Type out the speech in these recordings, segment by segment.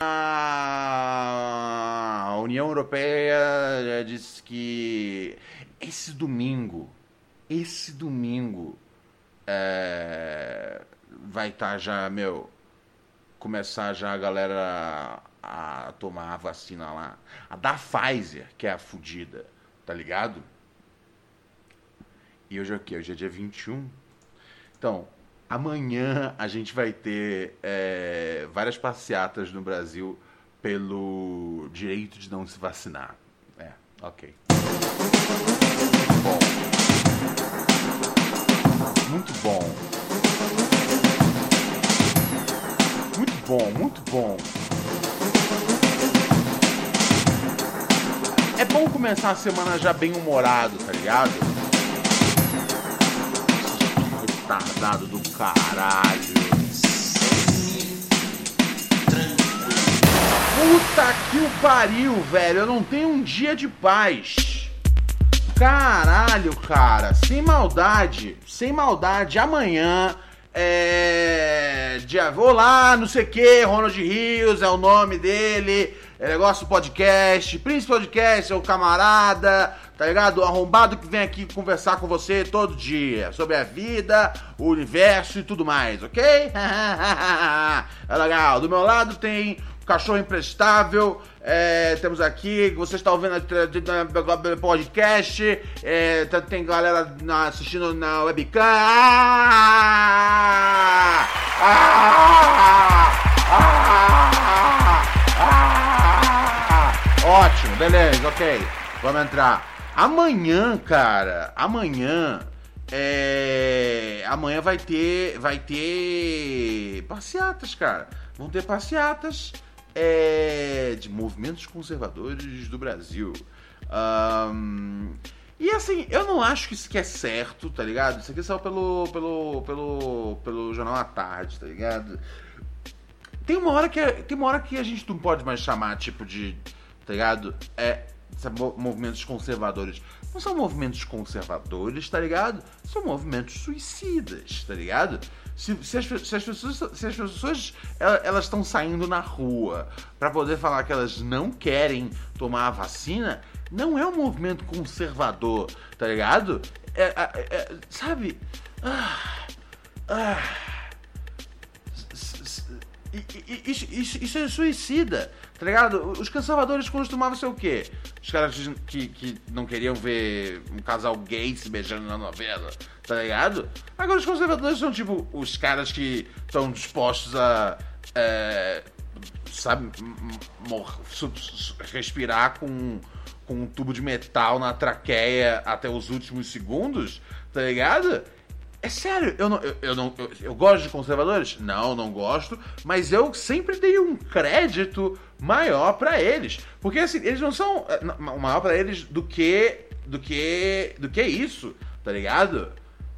A União Europeia disse que esse domingo, esse domingo, é, vai estar já, meu, começar já a galera a tomar a vacina lá. A da Pfizer, que é a fudida, tá ligado? E hoje é o quê? Hoje é dia 21. Então, amanhã a gente vai ter é, várias passeatas no Brasil pelo direito de não se vacinar. É, ok. Bom. Muito bom. Muito bom, muito bom. É bom começar a semana já bem humorado, tá ligado? Retardado do caralho. Puta que o pariu, velho. Eu não tenho um dia de paz. Caralho, cara. Sem maldade. Sem maldade. Amanhã. É. Dia, vou lá, não sei o que. Ronald Rios é o nome dele. É negócio podcast. Príncipe Podcast é o camarada. Tá ligado? O arrombado que vem aqui conversar com você todo dia. Sobre a vida, o universo e tudo mais, ok? é legal. Do meu lado tem cachorro imprestável. É, temos aqui, você está ouvindo no podcast. É, tá- tem galera assistindo na webcam. Ah! Ah! Ah! Ah! Ótimo, beleza, ok. Vamos entrar. Amanhã, cara, amanhã. É, amanhã vai ter, vai ter passeatas, cara. Vão ter passeatas é, de movimentos conservadores do Brasil. Ahn, e assim, eu não acho que isso aqui é certo, tá ligado? Isso aqui saiu pelo, pelo, pelo, pelo Jornal à Tarde, tá ligado? Tem uma hora que é- tem uma hora que a gente não pode mais chamar tipo de, tá ligado? É movimentos conservadores. Não são movimentos conservadores, tá ligado? São movimentos suicidas, tá ligado? Se, se as, se as pessoas se as pessoas ela- elas estão saindo na rua pra poder falar que elas não querem tomar a vacina, não é um movimento conservador, tá ligado? É, é- é- sabe? Ah, ah, Isso, isso, isso é suicida, tá ligado? Os conservadores costumavam ser o quê? Os caras que, que não queriam ver um casal gay se beijando na novela, tá ligado? Agora os conservadores são tipo os caras que estão dispostos a. é, sabe, respirar com, com um tubo de metal na traqueia até os últimos segundos, tá ligado? É sério, eu não, eu, eu não eu, eu gosto de conservadores? Não, não gosto, mas eu sempre dei um crédito maior pra eles, porque assim, eles não são não, maior pra eles do que do que do que isso, tá ligado?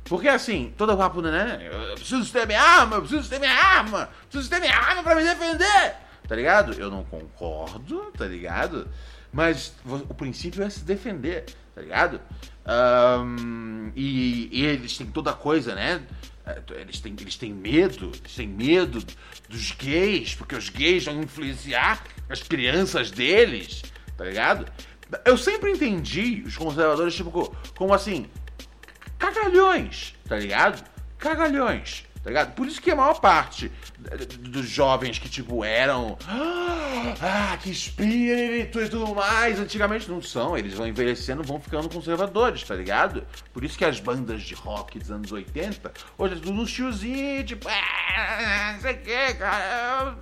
Porque assim, todo papo, né? Eu preciso ter minha arma, eu preciso ter minha arma, preciso ter minha arma pra me defender, tá ligado? Eu não concordo, tá ligado? Mas o princípio é se defender, tá ligado? Ahn, e, e eles têm toda coisa, né? É, Eles têm, eles têm medo, eles têm medo dos gays, porque os gays vão influenciar as crianças deles, tá ligado? Eu sempre entendi os conservadores, tipo, co- como assim, cagalhões, tá ligado? Cagalhões, tá ligado? Por isso que a maior parte dos jovens que, tipo, eram. Ah, que espírito e tudo mais, antigamente não são. Eles vão envelhecendo, vão ficando conservadores, tá ligado? Por isso que as bandas de rock dos anos 80, hoje é tudo uns tiozinhos, tipo, ah, não sei o que, cara.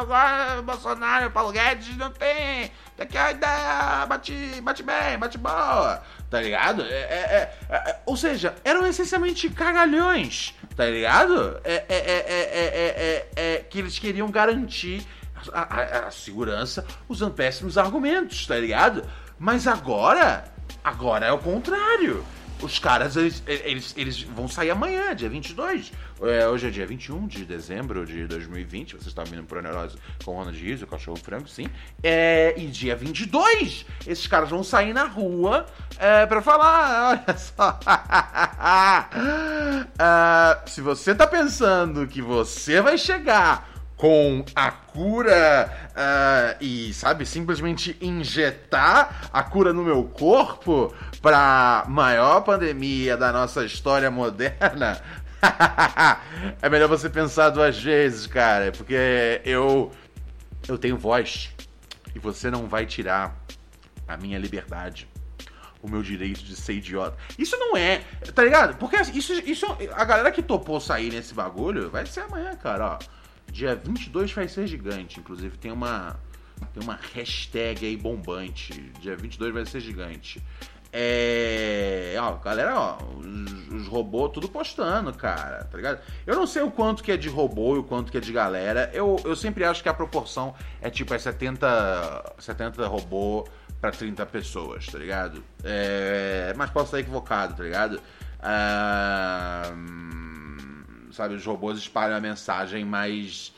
Agora Bolsonaro Paulo Guedes não tem. Daqui a ideia, bate, bate bem, bate boa, tá ligado? É, é- é- é- ou seja, eram essencialmente cagalhões, tá ligado? É, é- é- é- é- é- é- é que eles queriam garantir a, a, a segurança usando péssimos argumentos, tá ligado? Mas agora, agora é o contrário. Os caras, eles, eles, eles vão sair amanhã, dia 22. É, hoje é dia 21 de dezembro de 2020. Vocês estão vindo pro Neurose com Ronald Rios, o Cachorro Frango, sim. É, e dia 22, esses caras vão sair na rua é, pra falar, olha só. Ah, se você tá pensando que você vai chegar com a cura uh, e, sabe, simplesmente injetar a cura no meu corpo para maior pandemia da nossa história moderna, é melhor você pensar duas vezes, cara, porque eu eu tenho voz e você não vai tirar a minha liberdade. O meu direito de ser idiota. Isso não é, tá ligado? Porque isso, isso a galera que topou sair nesse bagulho vai ser amanhã, cara, ó. Dia 22 vai ser gigante. Inclusive tem uma tem uma hashtag aí bombante. Dia 22 vai ser gigante. É. Ó, galera, ó, os, os, robôs tudo postando, cara, tá ligado? Eu não sei o quanto que é de robô e o quanto que é de galera. Eu, eu sempre acho que a proporção é tipo é 70, 70 robô para 30 pessoas, tá ligado? É, mas posso estar equivocado, tá ligado? Ah, sabe, os robôs espalham a mensagem, mas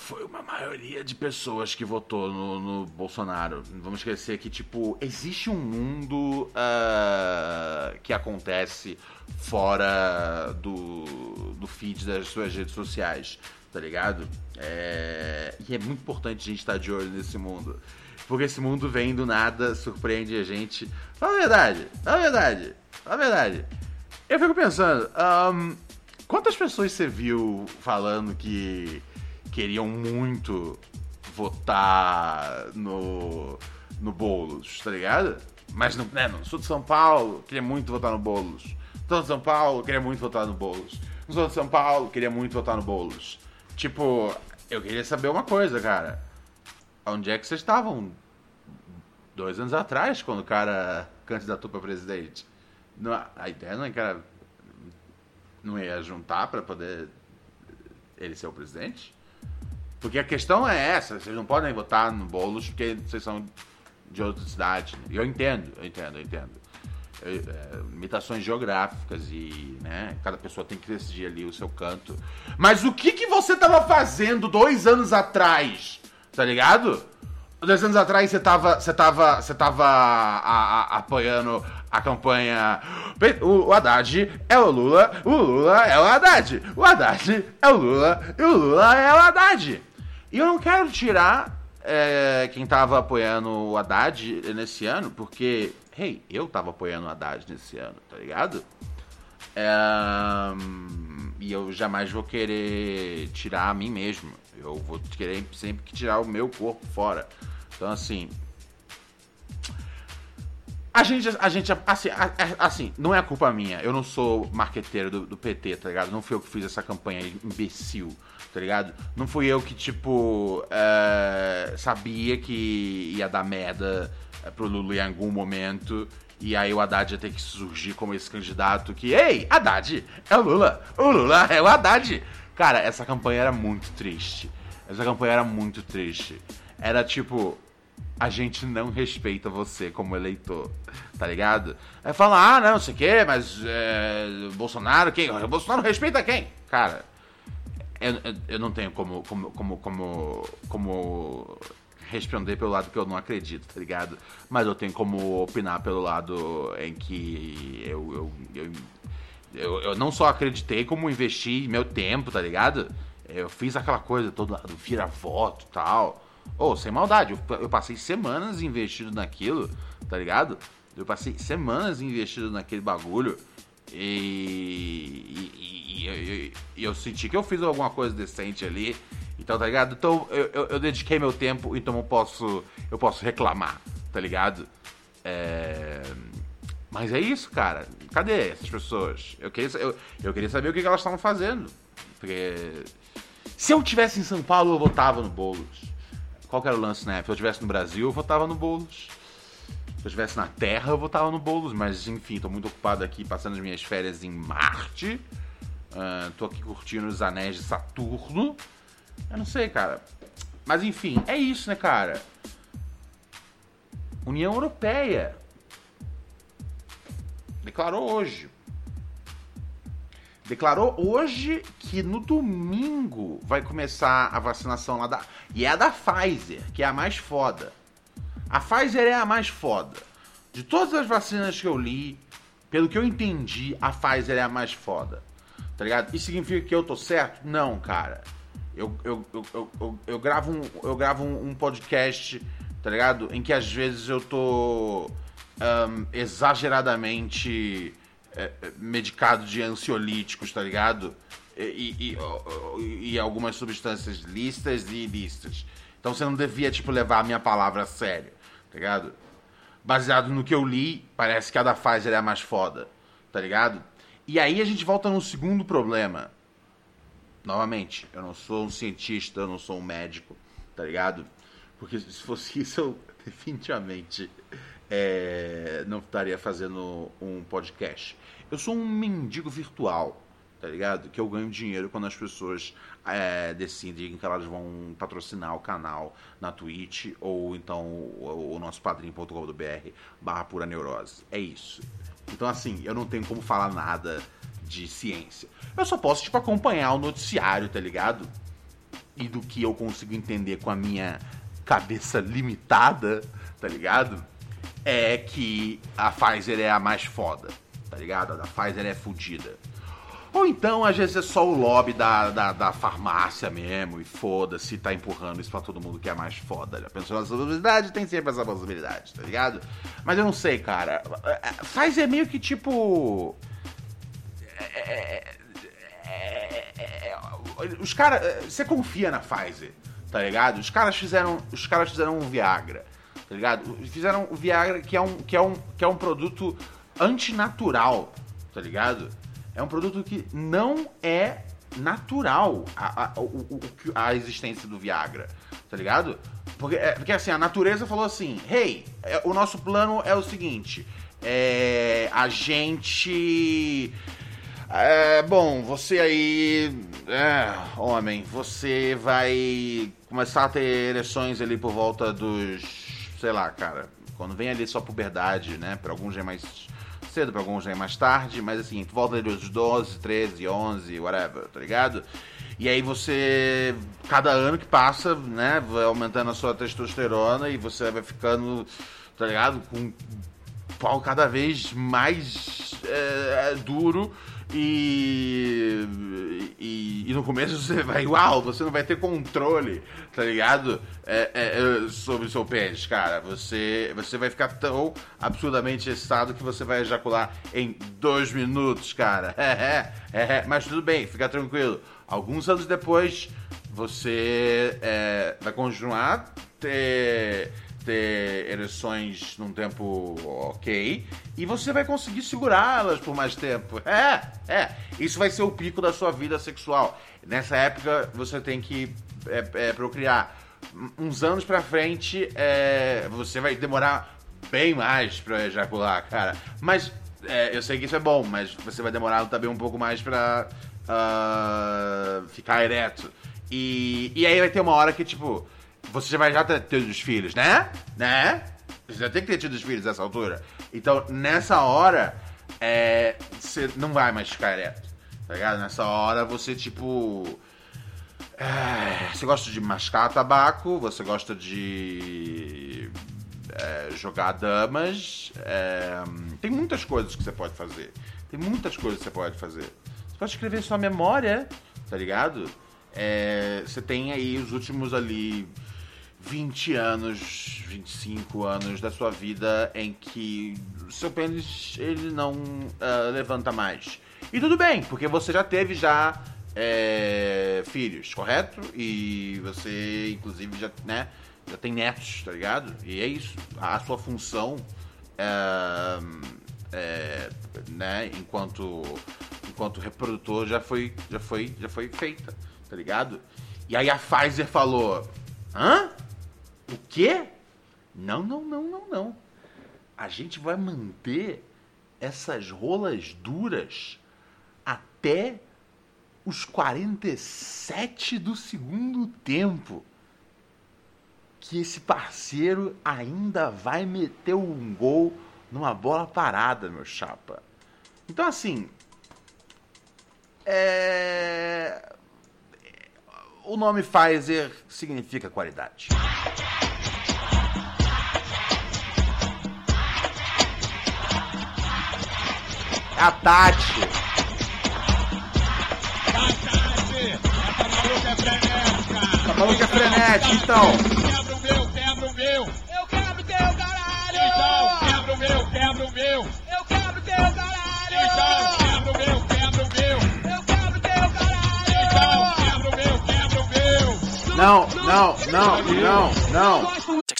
foi uma maioria de pessoas que votou no, no Bolsonaro. Vamos esquecer que, tipo, existe um mundo uh, que acontece fora do, do feed das suas redes sociais, tá ligado? É, e é muito importante a gente estar de olho nesse mundo. Porque esse mundo vem do nada, surpreende a gente. Fala a verdade, fala a verdade, fala a verdade. Eu fico pensando, um, quantas pessoas você viu falando que queriam muito votar no, no Boulos, tá ligado? Mas no, né, no sul de São Paulo, queria muito votar no Boulos. Sul de São Paulo, queria muito votar no Boulos. No sul de São Paulo, queria muito votar no Boulos. Tipo, eu queria saber uma coisa, cara. Onde é que vocês estavam dois anos atrás, quando o cara candidatou para presidente? Não, a ideia não é que era, não ia juntar para poder ele ser o presidente? Porque a questão é essa, vocês não podem votar no Boulos porque vocês são de outra cidade. Eu entendo, eu entendo, eu entendo. É, é, limitações geográficas e, né, cada pessoa tem que decidir ali o seu canto. Mas o que que você tava fazendo dois anos atrás? Tá ligado? Dois anos atrás você tava, você tava, você tava a, a, apoiando a campanha. O, o Haddad é o Lula, o Lula é o Haddad. O Haddad é o Lula e o Lula é o Haddad. E eu não quero tirar é, quem tava apoiando o Haddad nesse ano, porque, hey, eu tava apoiando o Haddad nesse ano, tá ligado? É, e eu jamais vou querer tirar a mim mesmo. Eu vou querer sempre que tirar o meu corpo fora. Então, assim. A gente, a gente, assim, assim, não é culpa minha. Eu não sou marqueteiro do, do PT, tá ligado? Não fui eu que fiz essa campanha imbecil tá ligado? Não fui eu que, tipo, uh, sabia que ia dar merda eh, pro Lula em algum momento. E aí o Haddad ia ter que surgir como esse candidato que, ei, Haddad, é o Lula, o Lula é o Haddad. Cara, essa campanha era muito triste. Essa campanha era muito triste. Era tipo, a gente não respeita você como eleitor, tá ligado? É falar, ah, não, sei o quê, mas é, Bolsonaro, quem? Bolsonaro respeita quem? Cara, eu, eu não tenho como, como, como, como, como responder pelo lado que eu não acredito, tá ligado? Mas eu tenho como opinar pelo lado em que eu, eu, eu, eu, eu não só acreditei, como investi meu tempo, tá ligado? Eu fiz aquela coisa toda do vira-voto e tal. Ô, oh, sem maldade, eu, eu passei semanas investido naquilo, tá ligado? Eu passei semanas investido naquele bagulho. E, e, e, e, eu senti que eu fiz alguma coisa decente ali. Então, tá ligado? Então eu, eu, eu, dediquei meu tempo, então eu posso, eu posso reclamar, tá ligado? É... Mas é isso, cara. Cadê essas pessoas? Eu queria, eu, eu queria saber o que elas estavam fazendo. Porque se eu tivesse em São Paulo, eu votava no Boulos. Qual era o lance, né? Se eu estivesse no Brasil, eu votava no Boulos. Se eu estivesse na Terra, eu votava no Boulos, mas enfim, tô muito ocupado aqui passando as minhas férias em Marte. Uh, tô aqui curtindo os anéis de Saturno. Eu não sei, cara. Mas enfim, é isso, né, cara? União Europeia declarou hoje. Declarou hoje que no domingo vai começar a vacinação lá da. E é a da Pfizer, que é a mais foda. A Pfizer é a mais foda. De todas as vacinas que eu li, pelo que eu entendi, a Pfizer é a mais foda. Tá ligado? Isso significa que eu tô certo? Não, cara. Eu, eu, eu, eu, eu, gravo, um, eu gravo um podcast, tá ligado? Em que às vezes eu tô um, exageradamente é, medicado de ansiolíticos, tá ligado? E, e, e, algumas substâncias listas e ilícitas. Então você não devia, tipo, levar a minha palavra a sério, tá ligado? Baseado no que eu li, parece que a da Pfizer é a mais foda, tá ligado? E aí a gente volta no segundo problema. Novamente, eu não sou um cientista, eu não sou um médico, tá ligado? Porque se fosse isso, eu definitivamente é, não estaria fazendo um podcast. Eu sou um mendigo virtual, tá ligado? Que eu ganho dinheiro quando as pessoas é, decidem que elas vão patrocinar o canal na Twitch ou então o, o nosso padrinho.com.br barra pura neurose. É isso. Então assim, eu não tenho como falar nada de ciência. Eu só posso, tipo, acompanhar o noticiário, tá ligado? E do que eu consigo entender com a minha cabeça limitada, tá ligado? é que a Pfizer é a mais foda, tá ligado? A Pfizer é fodida. Ou então, às vezes, é só o lobby da, da, da farmácia mesmo, e foda-se, tá empurrando isso pra todo mundo que é mais foda. Já pensou nessa possibilidade? Tem sempre essa possibilidade, tá ligado? Mas eu não sei, cara. Pfizer é meio que tipo. É, é, é, os caras. Você confia na Pfizer, tá ligado? Os caras fizeram. Os caras fizeram um Viagra tá ligado? Fizeram o Viagra, que é um, que é um, que é um produto antinatural, tá ligado? É um produto que não é natural a, a, a, a existência do Viagra, tá ligado? Porque, é, porque assim, a natureza falou assim: hey, é, o nosso plano é o seguinte, é, a gente. É, bom, você aí, é, homem, você vai começar a ter ereções ali por volta dos sei lá, cara, quando vem ali só puberdade, né? Para alguns já é mais cedo, para alguns já é mais tarde, mas assim, volta ali dos 12, 13, 11, whatever, tá ligado? E aí você, cada ano que passa, né, vai aumentando a sua testosterona e você vai ficando, tá ligado? Com pau cada vez mais é, duro e, e, e, no começo você vai, uau, você não vai ter controle, tá ligado? É, é, é, sobre o seu pênis, cara. Você, você vai ficar tão absurdamente excitado que você vai ejacular em dois minutos, cara. É, é, é, mas tudo bem, fica tranquilo. Alguns anos depois, você é, vai continuar ter ter ereções num tempo ok e você vai conseguir segurá-las por mais tempo. É, é. Isso vai ser o pico da sua vida sexual. Nessa época você tem que é, é, procriar. Uns anos pra frente é, você vai demorar bem mais pra ejacular, cara. Mas é, eu sei que isso é bom, mas você vai demorar também um pouco mais pra uh, ficar ereto. E, e aí vai ter uma hora que, tipo, você já vai já ter tido os filhos, né? Né? Você já tem que ter tido os filhos nessa altura. Então, nessa hora, é, você não vai mais ficar ereto. Tá ligado? Nessa hora você, tipo. É, você gosta de mascar tabaco, você gosta de é, jogar damas. É, tem muitas coisas que você pode fazer. Tem muitas coisas que você pode fazer. Você pode escrever sua memória, tá ligado? É, você tem aí os últimos ali 20 anos, 25 anos da sua vida em que seu pênis ele não uh, levanta mais. E tudo bem, porque você já teve já é, filhos, correto? E você, inclusive, já, né, já tem netos, tá ligado? E é isso. A sua função, é, é, né, enquanto, enquanto reprodutor já foi, já, foi, já foi feita, tá ligado? E aí a Pfizer falou: hã? O quê? Não, não, não, não, não. A gente vai manter essas rolas duras até os 47 do segundo tempo. que esse parceiro ainda vai meter um gol numa bola parada, meu chapa. Então, assim. É... O nome Pfizer significa qualidade. É a Tati. Tá falando que é frenética, então. Quebra o meu, quebra o meu. Eu quebro teu caralho! Então, quebra o meu, quebra o meu. Meu. Não, não, não, não, não. Texting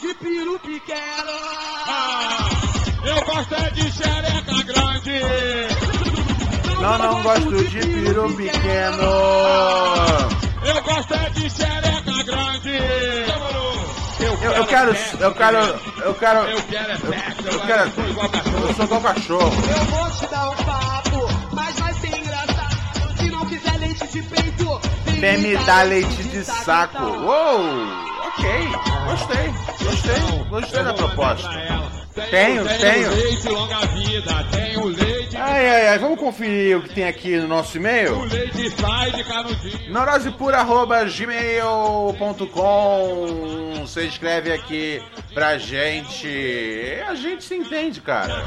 De piro pequeno! Ah, eu gosto é de xereca grande. Não, não gosto de piro pequeno. Eu gosto é de xereca grande. Eu, eu quero, eu quero, eu quero, Eu quero é eu quero, sou igual cachorro. eu sou igual cachorro. Eu vou te dar um papo, mas vai ser engraçado. Se não quiser leite de peito, Vem me dar leite de saco. Uou, ok, gostei, gostei, gostei da proposta. Tenho, tenho. leite longa vida, tenho leite. Ai, ai, ai, vamos conferir o que tem aqui no nosso O e-mail? leite sai de canudinho. neurosepura.gmail.com Você escreve aqui pra gente. A gente se entende, cara.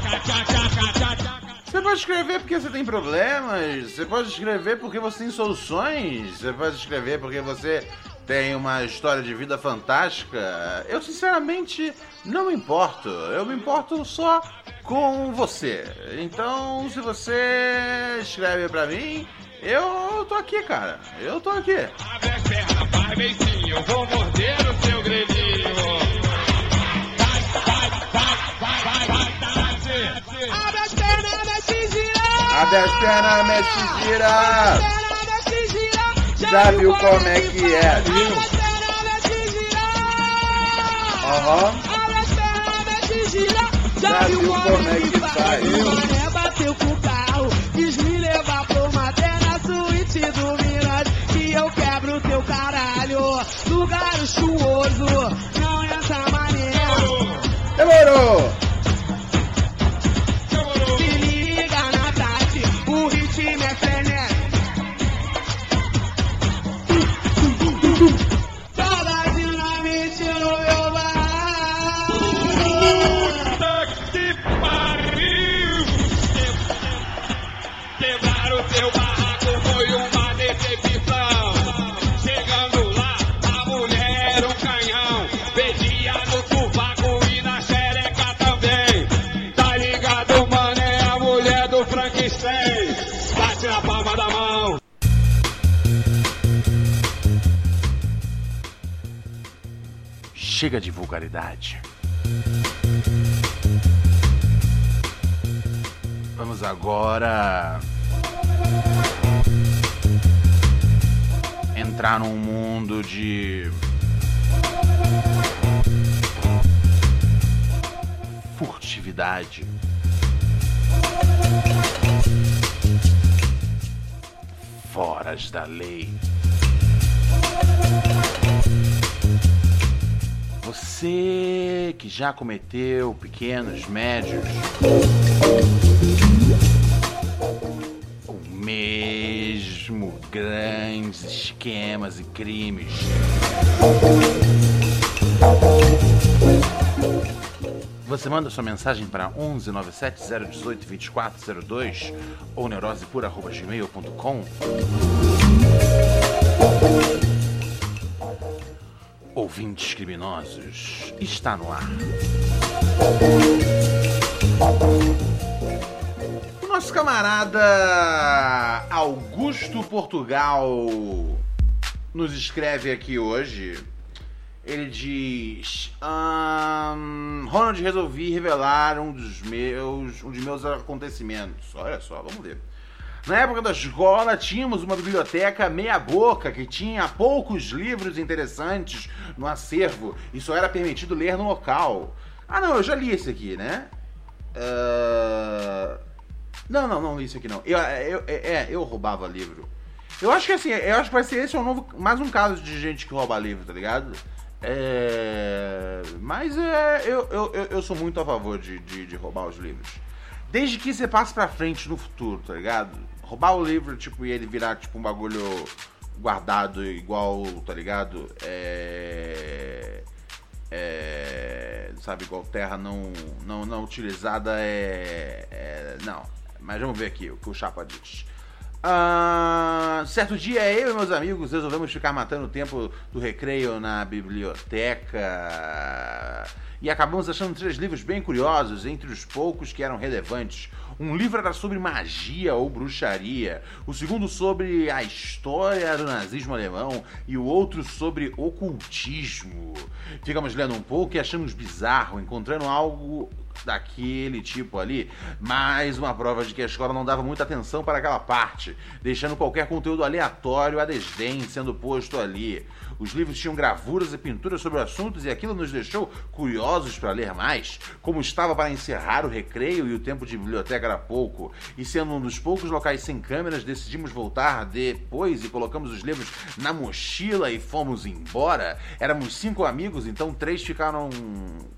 Você pode escrever porque você tem problemas, você pode escrever porque você tem soluções, você pode escrever porque você tem uma história de vida fantástica. Eu sinceramente não me importo, eu me importo só com você. Então, se você escreve pra mim, eu tô aqui, cara. Eu tô aqui. Abre as pernas, vai beicinho, vou morder o seu grelhinho. Vai, vai, vai, vai, vai, vai, Tati. Abre as pernas, mexe e gira! Abre as pernas, mexe e gira. Já viu como é que é? Aham. Já viu como é que faz? Bateu com o carro, quis me levar pro materna suíte do Minas. Que eu quebro teu caralho, lugar luxuoso, não é essa maneira. Demorou! Chega de vulgaridade. Vamos agora entrar num mundo de furtividade. Foras da lei. Você que já cometeu pequenos, médios ou mesmo grandes esquemas e crimes. Você manda sua mensagem para 11 97 018 2402 ou neurosepura.gmail.com Ouvintes criminosos, está no ar. O nosso camarada Augusto Portugal nos escreve aqui hoje. Ele diz: "Ahn, Ronald, resolvi revelar um dos meus, um dos meus acontecimentos. Olha só, vamos ver. Na época da escola, tínhamos uma biblioteca meia-boca que tinha poucos livros interessantes no acervo e só era permitido ler no local. Ah, não, eu já li esse aqui, né? Ah, Não, não, não li isso aqui não. Eu, eu, é, eu roubava livro. Eu acho que assim, eu acho que vai ser esse um novo, mais um caso de gente que rouba livro, tá ligado? É, mas é, eu, eu, eu, eu sou muito a favor de, de, de roubar os livros. Desde que você passe pra frente no futuro, tá ligado? Roubar o livro, tipo, e ele virar, tipo, um bagulho guardado igual, tá ligado? É... é, sabe, igual terra não, não, não utilizada é, é- Não, mas vamos ver aqui o que o Chapa diz. Ah, certo dia, eu e meus amigos resolvemos ficar matando o tempo do recreio na biblioteca. E acabamos achando três livros bem curiosos, entre os poucos que eram relevantes. Um livro era sobre magia ou bruxaria, o segundo sobre a história do nazismo alemão e o outro sobre ocultismo. Ficamos lendo um pouco e achamos bizarro, encontrando algo daquele tipo ali, mais uma prova de que a escola não dava muita atenção para aquela parte, deixando qualquer conteúdo aleatório a desdém sendo posto ali. Os livros tinham gravuras e pinturas sobre assuntos e aquilo nos deixou curiosos para ler mais. Como estava para encerrar o recreio e o tempo de biblioteca era pouco, e sendo um dos poucos locais sem câmeras, decidimos voltar depois e colocamos os livros na mochila e fomos embora. Éramos cinco amigos, então três ficaram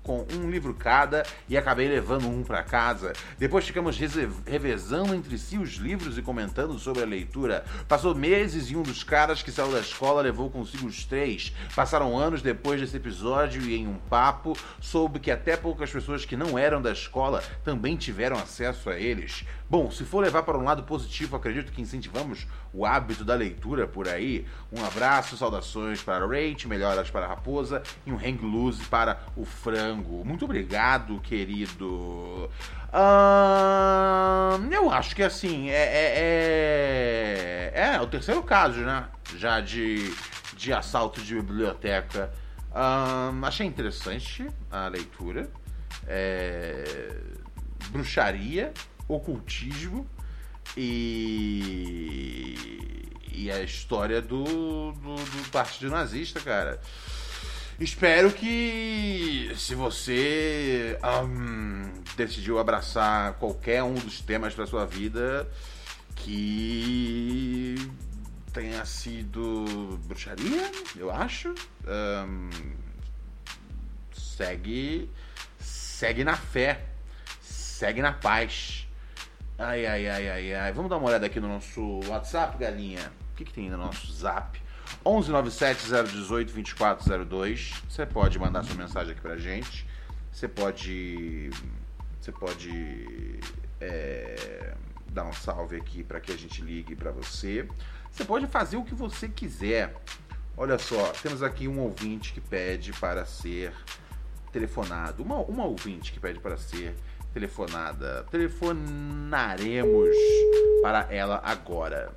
com um livro cada e acabei levando um para casa. Depois ficamos revezando entre si os livros e comentando sobre a leitura. Passou meses e um dos caras que saiu da escola levou consigo os três. Passaram anos depois desse episódio e em um papo soube que até poucas pessoas que não eram da escola também tiveram acesso a eles. Bom, se for levar para um lado positivo, acredito que incentivamos o hábito da leitura por aí. Um abraço, saudações para Rach, melhoras para a Raposa e um hang loose para o frango. Muito obrigado, querido. Ahn, eu acho que assim, é, é, é, é o terceiro caso, né? Já de, de assalto de biblioteca. Ahn, achei interessante a leitura. É, bruxaria, ocultismo e, e a história do, do, do Partido Nazista, cara. Espero que se você ahn, decidiu abraçar qualquer um dos temas da sua vida, que tenha sido bruxaria, eu acho. Ahn, segue, segue na fé, segue na paz. Ai, ai, ai, ai, ai. Vamos dar uma olhada aqui no nosso WhatsApp, galinha. O que, que tem no nosso zap? 11970182402. Você pode mandar sua mensagem aqui pra gente. Você pode. Você pode. é, dar um salve aqui para que a gente ligue para você. Você pode fazer o que você quiser. Olha só, temos aqui um ouvinte que pede para ser telefonado. Uma, uma ouvinte que pede para ser telefonada. Telefonaremos para ela agora.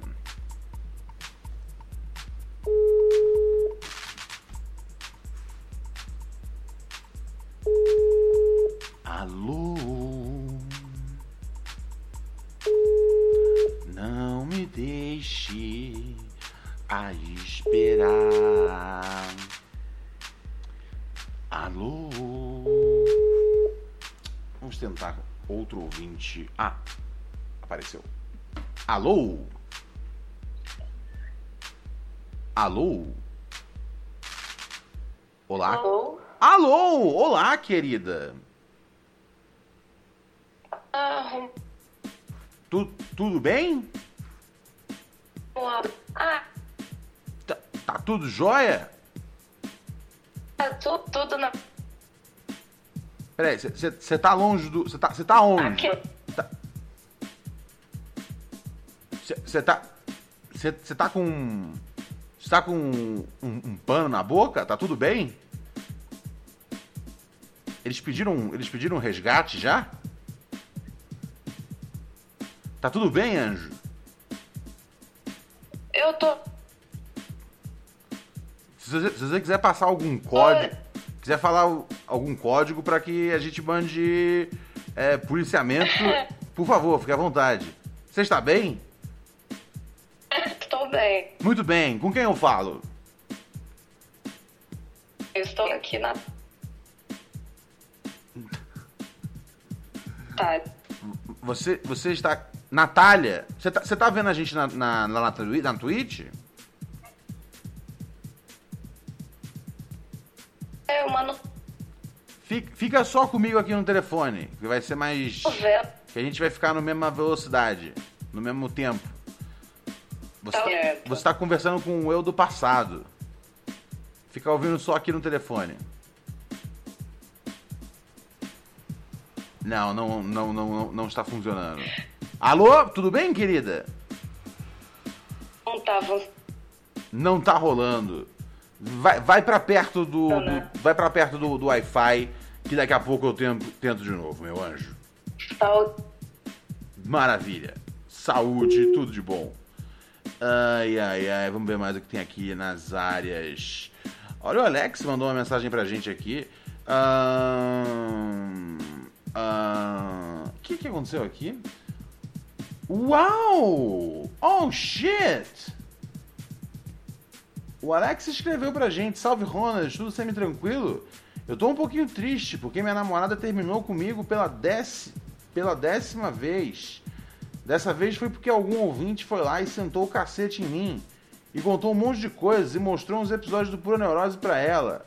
Alô? Não deixe a esperar. Alô? Vamos tentar outro ouvinte. Ah, apareceu. Alô? Alô? Olá? Alô? Alô? Olá, querida. Ah. Tu, tudo bem? Ah, Tá, tá tudo jóia? tá tu, tudo na. Peraí, você tá longe do. Você tá, cê tá onde? Aqui. Você tá. Você tá com. Você tá com um, um pano na boca? Tá tudo bem? Eles pediram. Eles pediram um resgate já? Tá tudo bem, anjo? Eu tô. Se você, se você quiser passar algum código, quiser falar algum código para que a gente mande é, policiamento, por favor, fique à vontade. Você está bem? Tô bem. Muito bem. Com quem eu falo? Eu estou aqui na. Tá. Você, você está. Natália, você tá, tá vendo a gente na, na, na, na, Twi- na Twitch? É, mano. Fica, fica só comigo aqui no telefone, que vai ser mais. Que a gente vai ficar na mesma velocidade, no mesmo tempo. Você Tá tá, você tá conversando com o eu do passado. Fica ouvindo só aqui no telefone. Não, não, não, não, não, não está funcionando. Alô, tudo bem, querida? Não tava. Não tá rolando. Vai, vai para perto do, do- vai para perto do, do Wi-Fi que daqui a pouco eu tento, tento de novo, meu anjo. Tá. Maravilha. Saúde, tudo de bom. Ai, ai, ai. Vamos ver mais o que tem aqui nas áreas. Olha, o Alex mandou uma mensagem pra gente aqui. Ahn, ahn, O que, que aconteceu aqui? Uau! Oh, shit! O Alex escreveu pra gente, salve Ronald, tudo semi-tranquilo? Eu tô um pouquinho triste, porque minha namorada terminou comigo pela, pela décima vez. Dessa vez foi porque algum ouvinte foi lá e sentou o cacete em mim. E contou um monte de coisas e mostrou uns episódios do Pura Neurose pra ela.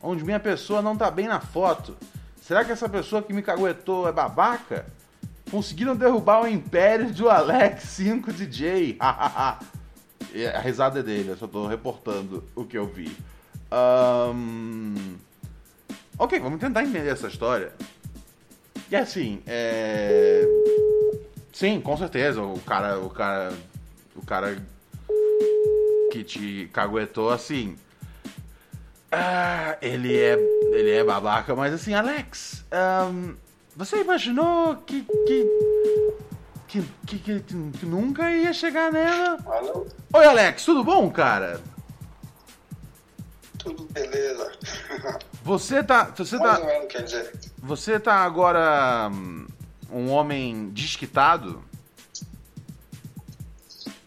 Onde minha pessoa não tá bem na foto. Será que essa pessoa que me caguetou é babaca? Conseguiram derrubar o império do Alex 5 DJ. A risada é dele, eu só tô reportando o que eu vi. Ahn, Ok, vamos tentar entender essa história. E assim, é. Sim, com certeza. O cara. O cara. O cara que te caguetou assim. ah, ele é. Ele é babaca, mas assim, Alex. ahn, você imaginou que. que. Que, que, que- que nunca ia chegar nela? Alô? Oi, Alex, tudo bom, cara? Tudo beleza. Você tá. Você Mais tá. ou menos, quer dizer. Você tá agora hum, um homem desquitado?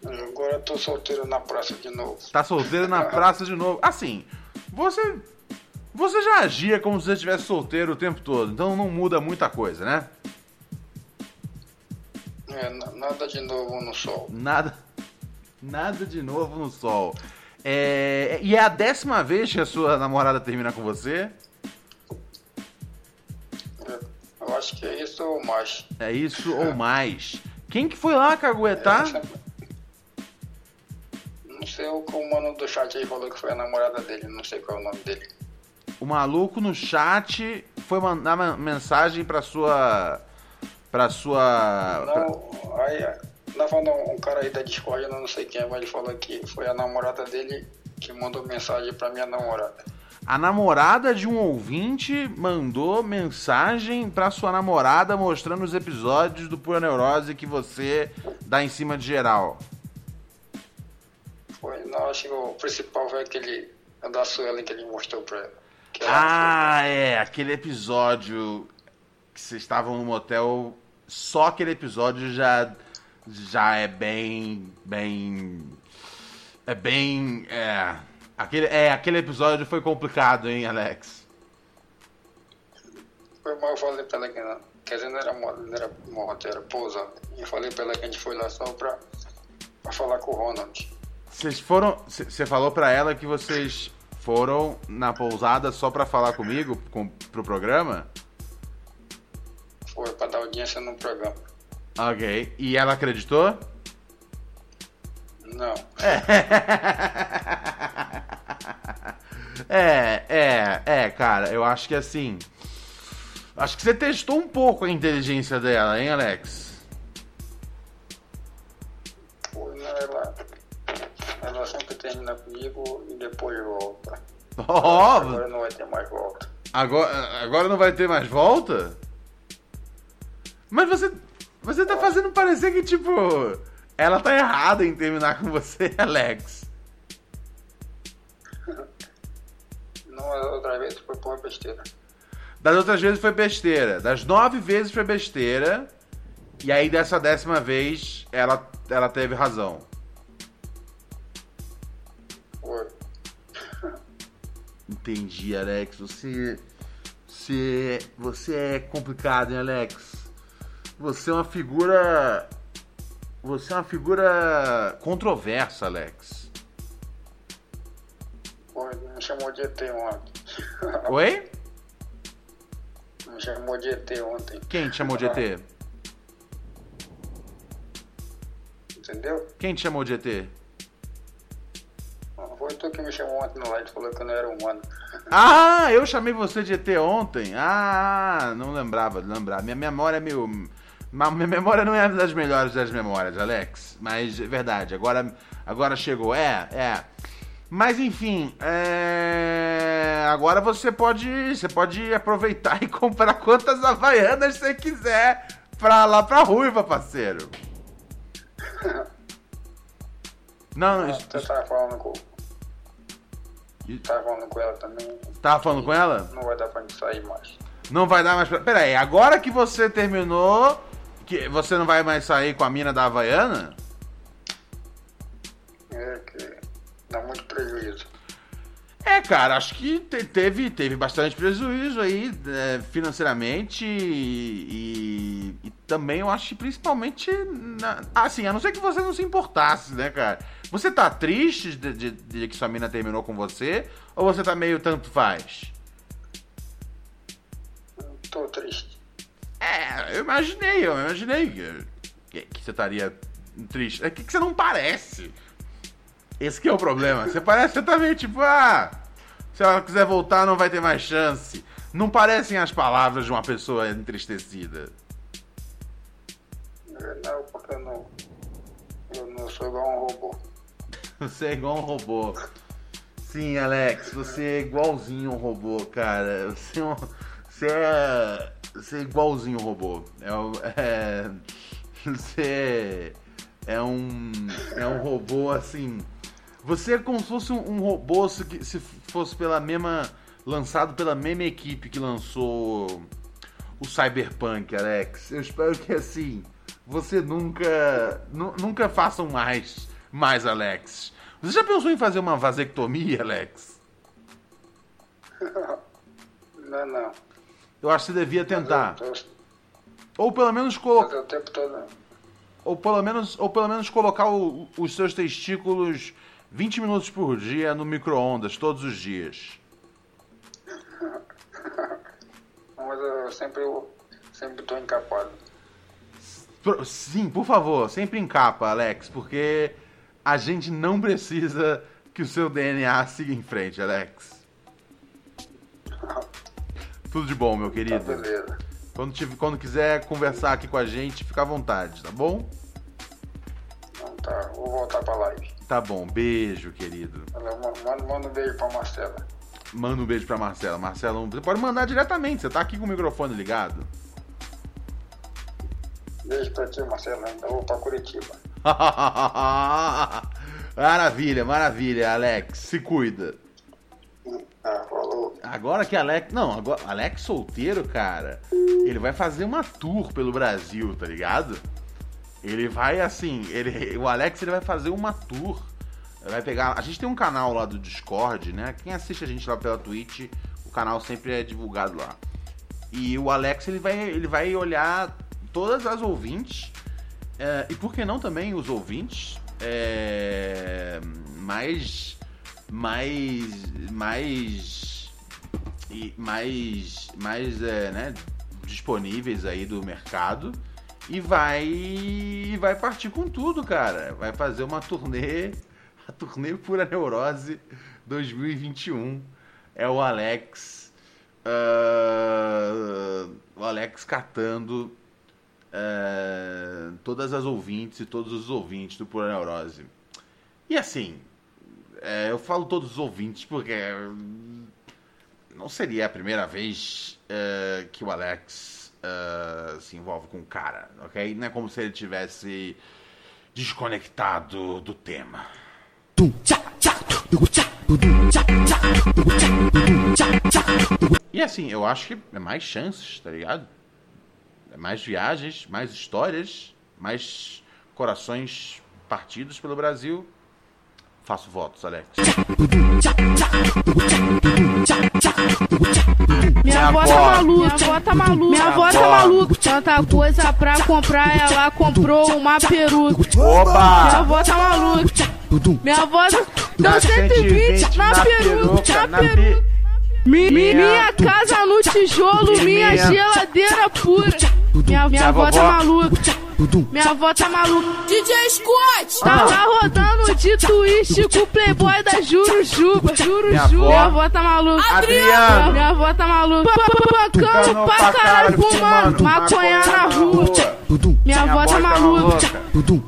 Agora eu tô solteiro na praça de novo. Tá solteiro na praça de novo. Assim, você. Você já agia como se você estivesse solteiro o tempo todo, então não muda muita coisa, né? É, na- nada de novo no sol. Nada. Nada de novo no sol. É, e é a décima vez que a sua namorada termina com você? É, Eu acho que é isso ou mais. É isso ou mais? Quem que foi lá caguetar? Não sei o que o mano do chat aí falou que foi a namorada dele, não sei qual é o nome dele. O maluco no chat foi mandar mensagem pra sua. pra sua. pra- Não, aí, não falando um cara aí da Discord, eu não sei quem é, mas ele falou que foi a namorada dele que mandou mensagem pra minha namorada. A namorada de um ouvinte mandou mensagem pra sua namorada mostrando os episódios do Pura Neurose que você dá em cima de geral. Foi, não, acho que o principal foi aquele da Suelen que ele mostrou pra ela. Ah, é, aquele episódio que vocês estavam no motel, só aquele episódio já já é bem bem é bem é aquele é aquele episódio foi complicado, hein, Alex. Foi mal, eu falei pra ela que não. Quer dizer, não era moda, não era moda, era pousa. E eu falei pra ela que a gente foi lá só pra, pra falar com o Ronald. Vocês foram. Você falou pra ela que vocês foram na pousada só pra falar comigo com, pro programa? Foi pra dar audiência no programa. Ok. E ela acreditou? Não. É, é, é, cara, eu acho que assim. Acho que você testou um pouco a inteligência dela, hein, Alex? Termina comigo e depois volta. Ó, Agora não vai ter mais volta. agora, agora não vai ter mais volta? Mas você. Você tá fazendo parecer que, tipo. Ela tá errada em terminar com você, Alex. Não, a outra vez foi por besteira. Das outras vezes foi besteira. Das nove vezes foi besteira. E aí dessa décima vez ela, ela teve razão. Entendi, Alex. Você. Você. Você é complicado, hein, Alex? Você é uma figura. Você é uma figura controversa, Alex. Foi, me chamou de ET ontem. Oi? Me chamou de ET ontem. Quem te chamou de ET? Entendeu? Quem te chamou de ET? Foi tu que me chamou ontem no live, falou que eu não era humano. Ah, eu chamei você de ET ontem. Ah, não lembrava, não lembrava. Minha memória é meio. Minha memória não é das melhores das memórias, Alex. Mas é verdade, agora, agora chegou. É, é. Mas enfim, é... agora você pode, você pode aproveitar e comprar quantas havaianas você quiser pra lá pra ruiva, parceiro. Não, não, isso, Você tava falando com. Tava falando com ela também. tava falando com ela? Não vai dar pra gente sair mais. Não vai dar mais pra. Pera aí, agora que você terminou, que você não vai mais sair com a mina da Havaiana? É que dá muito prejuízo. É, cara, acho que te- teve, teve bastante prejuízo aí é, financeiramente e, e também eu acho que principalmente. Na, assim, a não ser que você não se importasse, né, cara? Você tá triste de, de- de que sua mina terminou com você? Ou você tá meio tanto faz? Tô triste. É, eu imaginei, eu imaginei que, que, que você estaria triste. É que, que você não parece. Esse que é o problema. Você parece, você tá meio tipo, ah, se ela quiser voltar não vai ter mais chance. Não parecem as palavras de uma pessoa entristecida. É, Não, porque eu não. Eu não sou igual um robô. Você é igual um robô. Sim, Alex, você é igualzinho um robô, cara. Você é, um- você é, você é igualzinho um robô. É, é- você é um, é um robô assim. Você é como se fosse um, um robô se, se fosse pela mesma. lançado pela mesma equipe que lançou o Cyberpunk, Alex. Eu espero que assim. Você nunca. nu- nunca façam mais. Mais, Alex. Você já pensou em fazer uma vasectomia, Alex? Não, não. Eu acho que você devia tentar. Ou pelo menos colocar. todo. Ou pelo menos, ou pelo menos colocar o- os seus testículos 20 minutos por dia no micro-ondas, todos os dias. Mas eu sempre, tô encapado. Sim, por favor, sempre encapa, Alex, porque a gente não precisa que o seu DNA siga em frente, Alex. Tudo de bom, meu Tá querido. beleza. Quando, tive- quando quiser conversar aqui com a gente, fica à vontade, tá bom? Então tá, vou voltar pra live. Tá bom, beijo, querido. Manda, manda um beijo pra Marcela. Manda um beijo pra Marcela. Marcela, você pode mandar diretamente, você tá aqui com o microfone ligado. Beijo pra ti, Marcela. Ainda vou pra Curitiba. maravilha, maravilha, Alex. Se cuida. Ah, falou. Agora que Alex. Não, agora. Alex solteiro, cara. Ele vai fazer uma tour pelo Brasil, tá ligado? Ele vai assim. Ele, o Alex ele vai fazer uma tour. Vai pegar. A gente tem um canal lá do Discord, né? Quem assiste a gente lá pela Twitch, o canal sempre é divulgado lá. E o Alex ele vai, ele vai olhar todas as ouvintes, é, e por que não também os ouvintes é, mais. mais. mais. mais. mais é, né, disponíveis aí do mercado e vai vai partir com tudo, cara. Vai fazer uma turnê, a turnê Pura Neurose 2021. É o Alex, uh, o Alex catando uh, todas as ouvintes e todos os ouvintes do Pura Neurose. E assim, é, eu falo todos os ouvintes porque não seria a primeira vez uh, que o Alex uh, se envolve com o cara, ok? Não é como se ele tivesse desconectado do tema. E assim, eu acho que é mais chances, tá ligado? É mais viagens, mais histórias, mais corações partidos pelo Brasil. Faço votos, Alex. Minha avó tá maluca, minha avó tá maluca, minha avó tá maluca. Tanta coisa pra comprar, ela comprou uma peruca. Oba! Minha avó tá maluca. Minha avó deu 120 na peruca, na peruca. Mi- Minha casa no tijolo, minha geladeira pura. Minha, minha avó tá maluca. Minha avó tá maluca. DJ Scott! Tava rodando de twist com o playboy da Jurujuba. Jurujuba. Minha avó tá maluca. Adriano. Minha avó tá maluca. Pancando pra caralho, fumando maconha na rua. Minha avó tá maluca.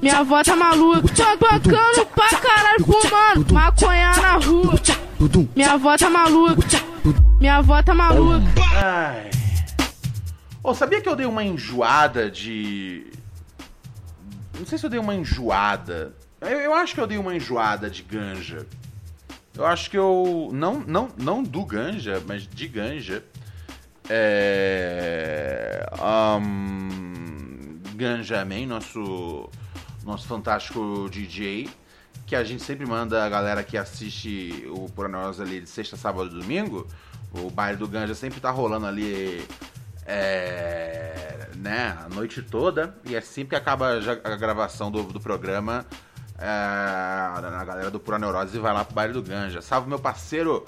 Minha avó tá maluca. Pancando pra caralho, fumando maconha na rua. Minha avó tá maluca. Minha avó tá maluca. Ai. Ô, sabia que eu dei uma enjoada de. Não sei se eu dei uma enjoada. Eu, eu acho que eu dei uma enjoada de ganja. Eu acho que eu. Não, não, não do ganja, mas de ganja. É. Um, ganja Man, nosso. Nosso fantástico DJ. Que a gente sempre manda a galera que assiste o Pura Neurose ali de sexta, sábado e domingo. O baile do Ganja sempre tá rolando ali é, né, a noite toda. E é sempre que acaba a gravação do, do programa. É, a galera do Pura Neurose vai lá pro baile do Ganja. Salve meu parceiro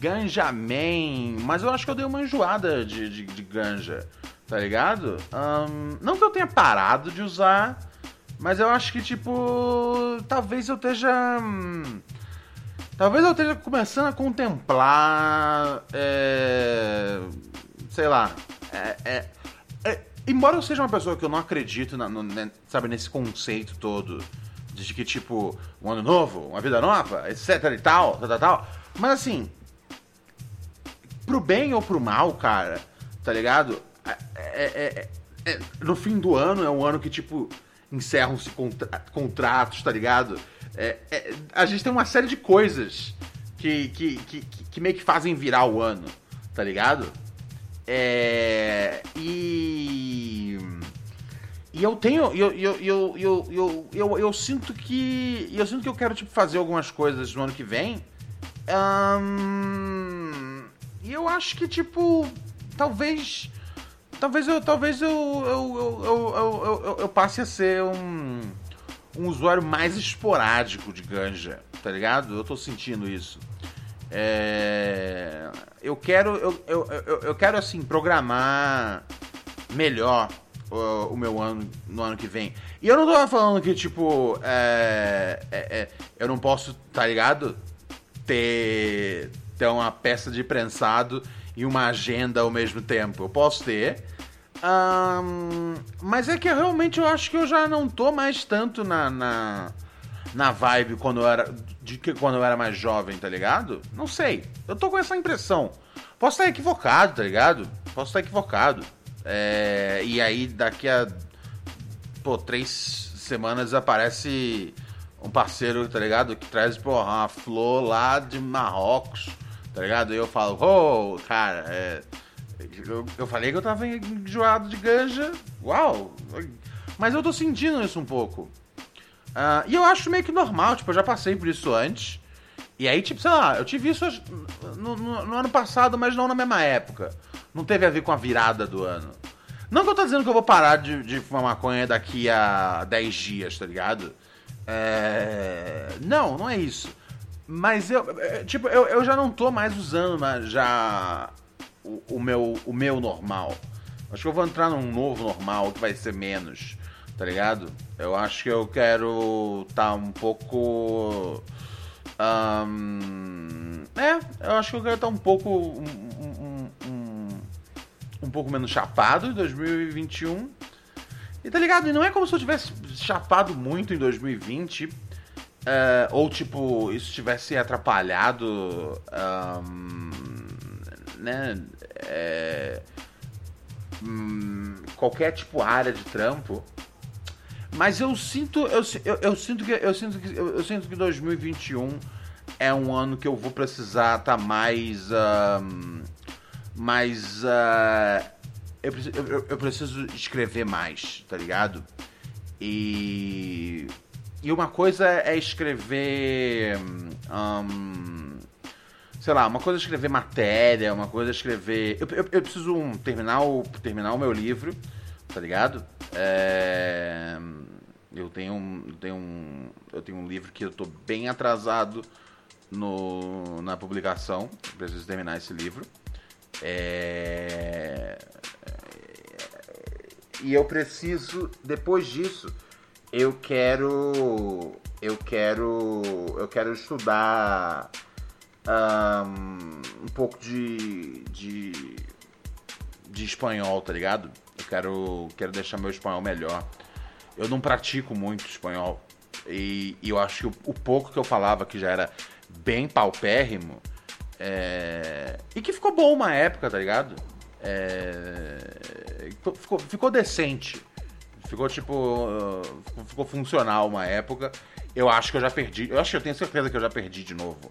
Ganja Man. Mas eu acho que eu dei uma enjoada de, de, de ganja, tá ligado? Ahn, não que eu tenha parado de usar, mas eu acho que, tipo, talvez eu esteja. hum, Talvez eu esteja começando a contemplar. é, sei lá. É- é- é- embora eu seja uma pessoa que eu não acredito, na- no- né, sabe, nesse conceito todo de que, tipo, um ano novo, uma vida nova, etc e tal, tal, tal, tal. Mas assim, pro bem ou pro mal, cara, tá ligado? É- é- é- é- no fim do ano é um ano que, tipo, encerram-se contra- contratos, tá ligado? A gente tem uma série de coisas que, que, que- que meio que fazem virar o ano, tá ligado? É, e. E eu tenho. Eu, eu, eu, eu, eu, eu, eu sinto que. Eu sinto que eu quero tipo, fazer algumas coisas no ano que vem. E eu acho que, tipo. Talvez. Talvez eu. Talvez eu, eu, eu, eu- eu passe a ser um. Um usuário mais esporádico de ganja, tá ligado? Eu tô sentindo isso. É, eu quero, eu, eu, eu, quero assim programar melhor o, o meu ano no ano que vem. E eu não tô falando que tipo é, é, é, eu não posso, tá ligado? Ter ter uma peça de prensado e uma agenda ao mesmo tempo. Eu posso ter. Mas é que eu, realmente eu acho que eu já não tô mais tanto na, na, na vibe quando eu era. De que quando eu era mais jovem, tá ligado? Não sei. Eu tô com essa impressão. Posso estar equivocado, tá ligado? Posso estar equivocado. É, e aí daqui a. Pô, três semanas aparece um parceiro, tá ligado? Que traz, porra, uma flor lá de Marrocos, tá ligado? E eu falo, ô, cara, é. Eu, eu falei que eu tava enjoado de ganja. Uau! Mas eu tô sentindo isso um pouco. Ah, e eu acho meio que normal, tipo, eu já passei por isso antes. E aí, tipo, sei lá, eu tive isso no, no- no ano passado, mas não na mesma época. não teve a ver com a virada do ano. Não que eu tô dizendo que eu vou parar de, de fumar maconha daqui a 10 dias, tá ligado? É... Não, não é isso. Mas eu, é, tipo, eu, eu já não tô mais usando mas já o, o, meu, o meu normal. Acho que eu vou entrar num novo normal que vai ser menos, tá ligado? Eu acho que eu quero tá um pouco. Um, é, eu acho que eu quero estar tá um pouco. Um, um, um, um pouco menos chapado em 2021. E tá ligado? E não é como se eu tivesse chapado muito em 2020. Uh, ou tipo, isso tivesse atrapalhado um, né, é, qualquer tipo área de trampo. Mas eu sinto, eu, eu, eu, sinto que eu sinto que eu, eu, sinto que 2021 é um ano que eu vou precisar estar tá mais um, mais uh, eu, eu, eu preciso escrever mais, tá ligado? E e uma coisa é escrever. Um, sei lá, uma coisa é escrever matéria, uma coisa é escrever. Eu, eu, eu preciso um, terminar, o, terminar o meu livro, tá ligado? É, eu tenho tenho um. Eu tenho um livro que eu tô bem atrasado no, na publicação. Preciso terminar esse livro. É, e eu preciso, depois disso, eu quero eu quero eu quero estudar um, um pouco de, de de espanhol, tá ligado? Eu quero quero deixar meu espanhol melhor. Eu não pratico muito espanhol e, e eu acho que o, o, pouco que eu falava que já era bem paupérrimo é, e que ficou bom uma época, tá ligado? É, ficou, ficou decente. Ficou tipo. Ficou funcional uma época. Eu acho que eu já perdi. Eu acho que eu tenho certeza que eu já perdi de novo.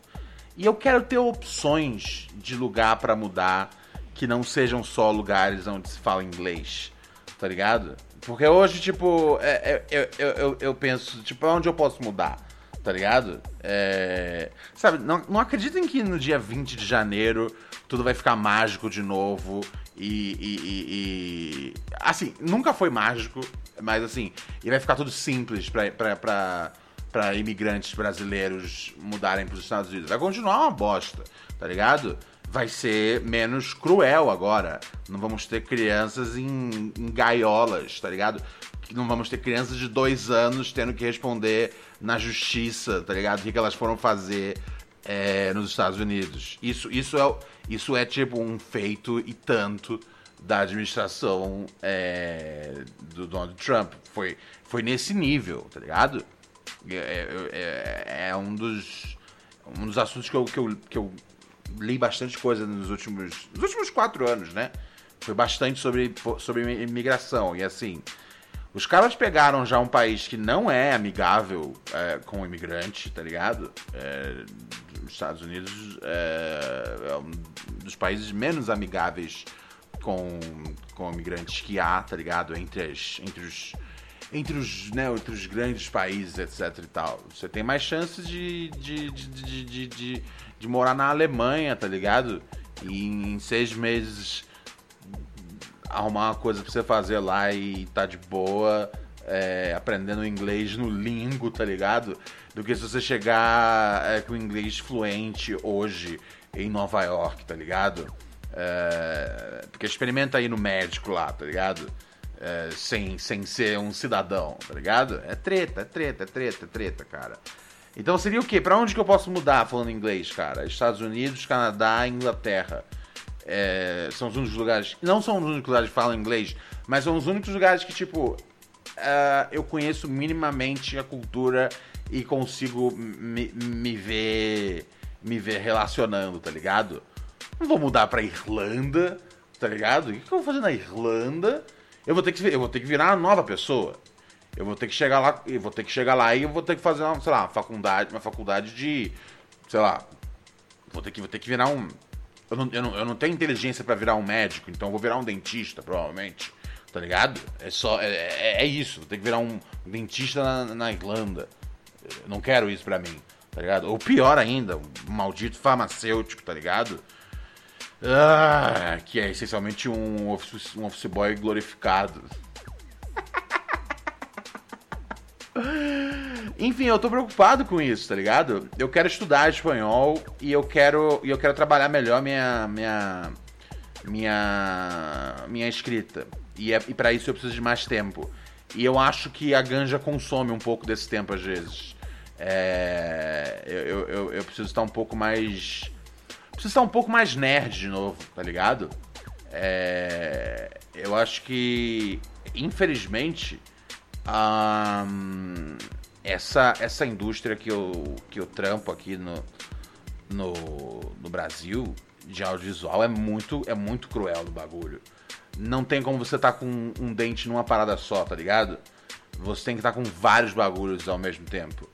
E eu quero ter opções de lugar para mudar que não sejam só lugares onde se fala inglês. Tá ligado? Porque hoje, tipo, é, é, eu, eu, eu penso, tipo, onde eu posso mudar? Tá ligado? É, sabe, não, não acreditem que no dia 20 de janeiro tudo vai ficar mágico de novo e, e, e, e, Assim, nunca foi mágico, mas assim, e vai ficar tudo simples pra, pra, pra, pra imigrantes brasileiros mudarem pros Estados Unidos. Vai continuar uma bosta, tá ligado? Vai ser menos cruel agora. Não vamos ter crianças em, em gaiolas, tá ligado? Não vamos ter crianças de dois anos tendo que responder na justiça, tá ligado? O que, elas foram fazer é, nos Estados Unidos. Isso, isso, é, isso é tipo um feito e tanto da administração é, do Donald Trump. Foi, foi nesse nível, tá ligado? É, é, é, é um dos um dos assuntos que eu, que eu, que eu li bastante coisa nos últimos, nos últimos quatro anos, né? Foi bastante sobre, sobre imigração. E assim, os caras pegaram já um país que não é amigável é, com o imigrante, tá ligado? É, os Estados Unidos é, é, um dos países menos amigáveis com, com imigrantes que há, tá ligado? Entre, as, entre os entre os, né, entre os grandes países, etc e tal. Você tem mais chances de, de, de, de, de morar na Alemanha, tá ligado? E em seis meses arrumar uma coisa pra você fazer lá e tá de boa, é, aprendendo inglês no lingo, tá ligado? Do que se você chegar é, com inglês fluente hoje em Nova York, tá ligado? É, porque experimenta aí no médico lá, tá ligado? É, sem, sem ser um cidadão, tá ligado? É treta, é treta, é treta, é treta, cara. Então seria o quê? Pra onde que eu posso mudar falando inglês, cara? Estados Unidos, Canadá, Inglaterra. É, são os únicos lugares. Não são os únicos lugares que falam inglês, mas são os únicos lugares que, tipo, uh, eu conheço minimamente a cultura e consigo me, me ver. me ver relacionando, tá ligado? Não vou mudar pra Irlanda, tá ligado? O que, que eu vou fazer na Irlanda? Eu vou ter que, eu vou ter que virar uma nova pessoa. Eu vou ter que chegar lá, eu vou ter que chegar lá e eu vou ter que fazer uma, sei lá, uma faculdade, uma faculdade de, sei lá, vou ter que, vou ter que virar um, eu não, eu não, eu não tenho inteligência para virar um médico, então eu vou virar um dentista, provavelmente, tá ligado? É só, é, é, é isso, vou ter que virar um dentista na, na Irlanda. Eu não quero isso pra mim, tá ligado? Ou pior ainda, um maldito farmacêutico, tá ligado? Ah, que é essencialmente um office, um office boy glorificado. Enfim, eu tô preocupado com isso, tá ligado? Eu quero estudar espanhol e eu quero, e eu quero trabalhar melhor minha minha minha minha escrita. E, é, e para isso eu preciso de mais tempo. E eu acho que a ganja consome um pouco desse tempo às vezes. É, eu, eu, eu preciso estar um pouco mais. Preciso estar um pouco mais nerd de novo, tá ligado? É, eu acho que, infelizmente, essa, essa indústria que eu, que eu trampo aqui no, no, no Brasil de audiovisual é muito, é muito cruel no bagulho. Não tem como você tá com um dente numa parada só, tá ligado? Você tem que estar tá com vários bagulhos ao mesmo tempo.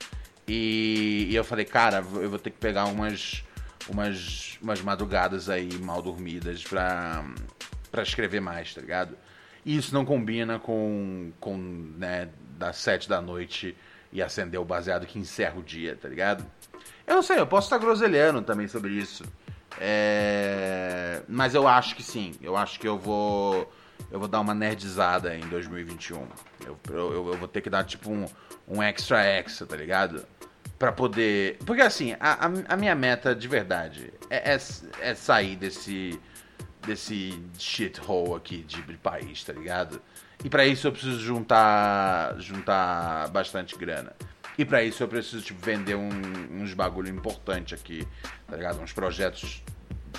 E, e, eu falei, cara, eu vou ter que pegar umas, umas, umas madrugadas aí mal dormidas pra, pra escrever mais, tá ligado? E isso não combina com, com né, das sete da noite e acender o baseado que encerra o dia, tá ligado? Eu não sei, eu posso estar groselhando também sobre isso. É... Mas eu acho que sim. Eu acho que eu vou. Eu vou dar uma nerdizada em 2021. Eu, eu, eu vou ter que dar tipo um, um extra extra, tá ligado? Pra poder. Porque assim, a, a, a minha meta de verdade é, é, é, sair desse. Desse shithole aqui de, de país, tá ligado? E para isso eu preciso juntar. juntar bastante grana. E para isso eu preciso, tipo, vender um, uns bagulho importante aqui, tá ligado? Uns projetos,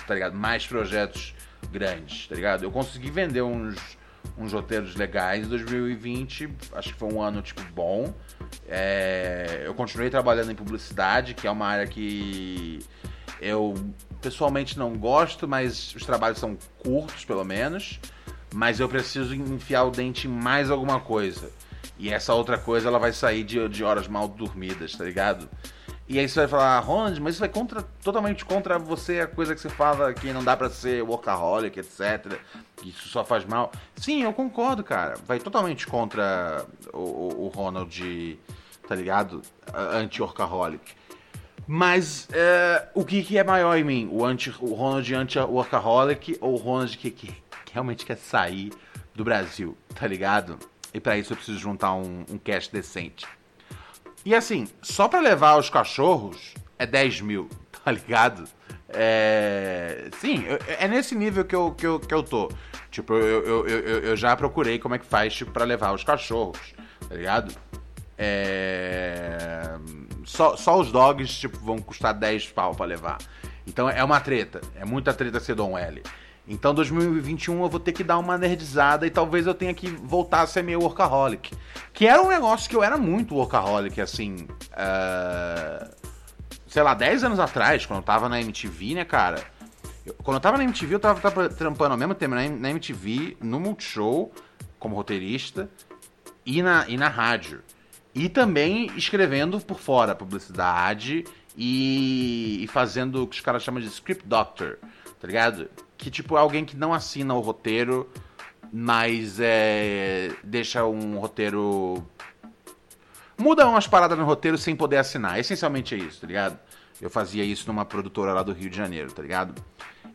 tá ligado? Mais projetos grandes, tá ligado? Eu consegui vender uns, uns roteiros legais em 2020, acho que foi um ano, tipo, bom. É, eu continuei trabalhando em publicidade, que é uma área que eu pessoalmente não gosto, mas os trabalhos são curtos, pelo menos. Mas eu preciso enfiar o dente em mais alguma coisa. E essa outra coisa ela vai sair de, de horas mal dormidas, tá ligado? E aí você vai falar, Ronald, mas isso vai contra, totalmente contra você, a coisa que você fala que não dá para ser workaholic, etc. Isso só faz mal. Sim, eu concordo, cara. Vai totalmente contra o, o, o Ronald, tá ligado? Anti-workaholic. Mas é, o que, que, é maior em mim? O, anti, o Ronald anti-workaholic ou o Ronald que, que, realmente quer sair do Brasil, tá ligado? E para isso eu preciso juntar um, um cash decente. E assim, só para levar os cachorros é 10 mil, tá ligado? É... Sim, é nesse nível que eu, que eu, que eu tô. Tipo, eu, eu, eu, eu já procurei como é que faz tipo, pra levar os cachorros, tá ligado? É... Só, só os dogs tipo, vão custar 10 pau pra levar. Então é uma treta. É muita treta ser Dom L. Então 2021 eu vou ter que dar uma nerdizada e talvez eu tenha que voltar a ser meio workaholic. Que era um negócio que eu era muito workaholic, assim. Uh, sei lá, 10 anos atrás, quando eu tava na MTV, né, cara? Eu, quando eu tava na MTV, eu tava, tava trampando ao mesmo tempo na, na MTV, no Multishow, como roteirista, e na, e na rádio. E também escrevendo por fora publicidade e, e fazendo o que os caras chamam de script doctor, tá ligado? que tipo é alguém que não assina o roteiro, mas é, deixa um roteiro muda umas paradas no roteiro sem poder assinar. Essencialmente é isso, tá ligado? Eu fazia isso numa produtora lá do Rio de Janeiro, tá ligado?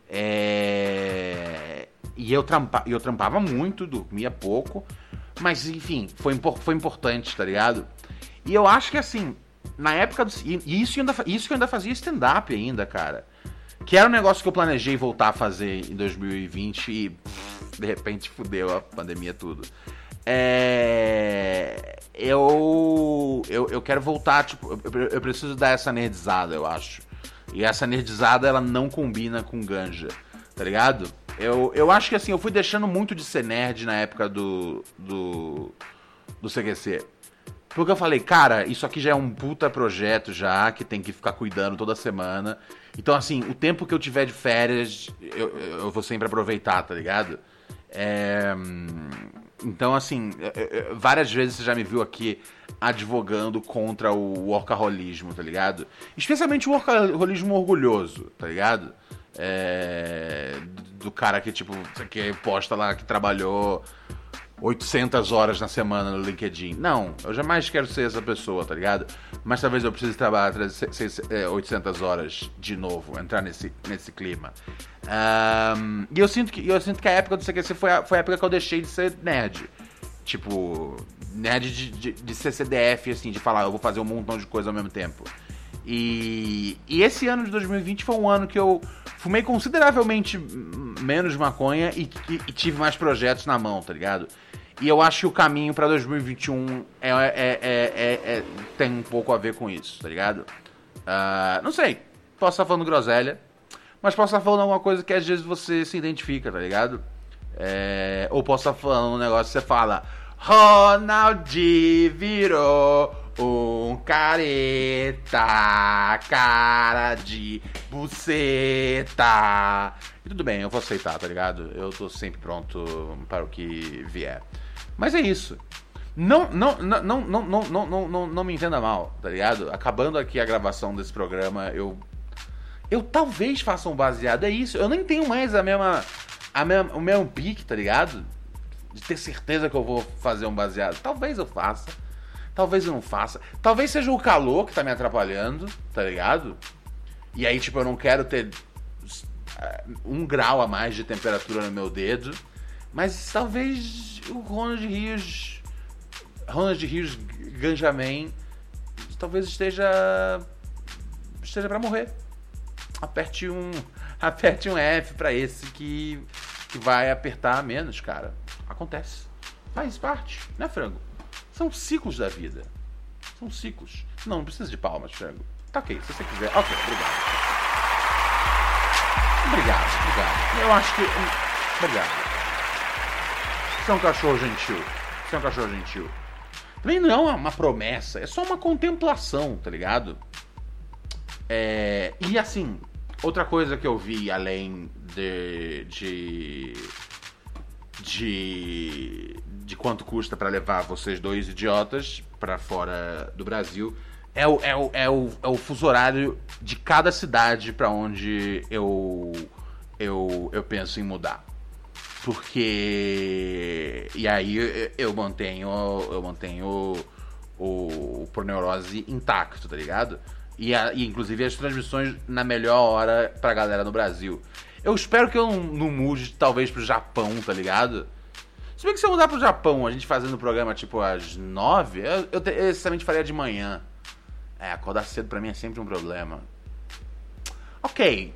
É... E eu, trampa... eu trampava muito, dormia pouco, mas enfim, foi, foi importante, tá ligado? E eu acho que assim, na época do. E isso, ainda... isso que eu ainda fazia stand-up ainda, cara. Que era um negócio que eu planejei voltar a fazer em 2020 e pff, de repente fudeu a pandemia tudo. É... Eu, eu, eu quero voltar, tipo, eu, eu preciso dar essa nerdizada, eu acho. E essa nerdizada, ela não combina com ganja, tá ligado? Eu, eu acho que assim, eu fui deixando muito de ser nerd na época do, do, do CQC. Porque eu falei, cara, isso aqui já é um puta projeto já, que tem que ficar cuidando toda semana. Então, assim, o tempo que eu tiver de férias, eu, eu vou sempre aproveitar, tá ligado? É... Então, assim, é, é, várias vezes você já me viu aqui advogando contra o workaholismo, tá ligado? Especialmente o workaholismo orgulhoso, tá ligado? É... Do cara que, tipo, que posta lá que trabalhou 800 horas na semana no LinkedIn. Não, eu jamais quero ser essa pessoa, tá ligado? Mas talvez eu precise trabalhar 800 horas de novo, entrar nesse, nesse clima. Um, e eu sinto, que, eu sinto que a época do CQC foi a, foi a época que eu deixei de ser nerd. Tipo, nerd de, de, de ser CDF, assim, de falar, eu vou fazer um montão de coisa ao mesmo tempo. E, e esse ano de 2020 foi um ano que eu fumei consideravelmente menos maconha e, e, e tive mais projetos na mão, tá ligado? E eu acho que o caminho pra 2021 é, é, é, é, tem um pouco a ver com isso, tá ligado? Uh, não sei, posso estar falando groselha, mas posso estar falando alguma coisa que às vezes você se identifica, tá ligado? É, ou posso estar falando um negócio que você fala, Ronaldi virou um careta, cara de buceta. E tudo bem, eu vou aceitar, tá ligado? Eu tô sempre pronto para o que vier. Mas é isso. Não, não, não, não, não, não, não, não, não me entenda mal, tá ligado? Acabando aqui a gravação desse programa, eu. Eu talvez faça um baseado. É isso. Eu nem tenho mais a mesma. A mesma o mesmo pique, tá ligado? De ter certeza que eu vou fazer um baseado. Talvez eu faça. Talvez eu não faça. Talvez seja o calor que tá me atrapalhando, tá ligado? E aí, tipo, eu não quero ter eh, um grau a mais de temperatura no meu dedo. Mas talvez o Ronald Rios. Ronald Rios Ganjamin talvez esteja. esteja para morrer. Aperte um. Aperte um F para esse que. que vai apertar menos, cara. Acontece. Faz parte, né, frango? São ciclos da vida. São ciclos. Não, não precisa de palmas, frango. Tá ok, se você quiser. Ok, obrigado. Obrigado, obrigado. Eu acho que. Obrigado. Você é um cachorro gentil. Você é um cachorro gentil. Também não é uma promessa, é só uma contemplação, tá ligado? É, e assim, outra coisa que eu vi além de. de. de de quanto custa para levar vocês dois idiotas para fora do Brasil é o, é, o, é, o, é o fuso horário de cada cidade para onde eu, eu, eu penso em mudar. Porque. E aí eu mantenho. Eu mantenho o, o Proneurose intacto, tá ligado? E, a, e inclusive as transmissões na melhor hora pra galera no Brasil. Eu espero que eu não, não mude, talvez, pro Japão, tá ligado? Se bem que se eu mudar pro Japão, a gente fazendo o programa tipo às nove, eu, necessariamente faria de manhã. É, acordar cedo pra mim é sempre um problema. Ok.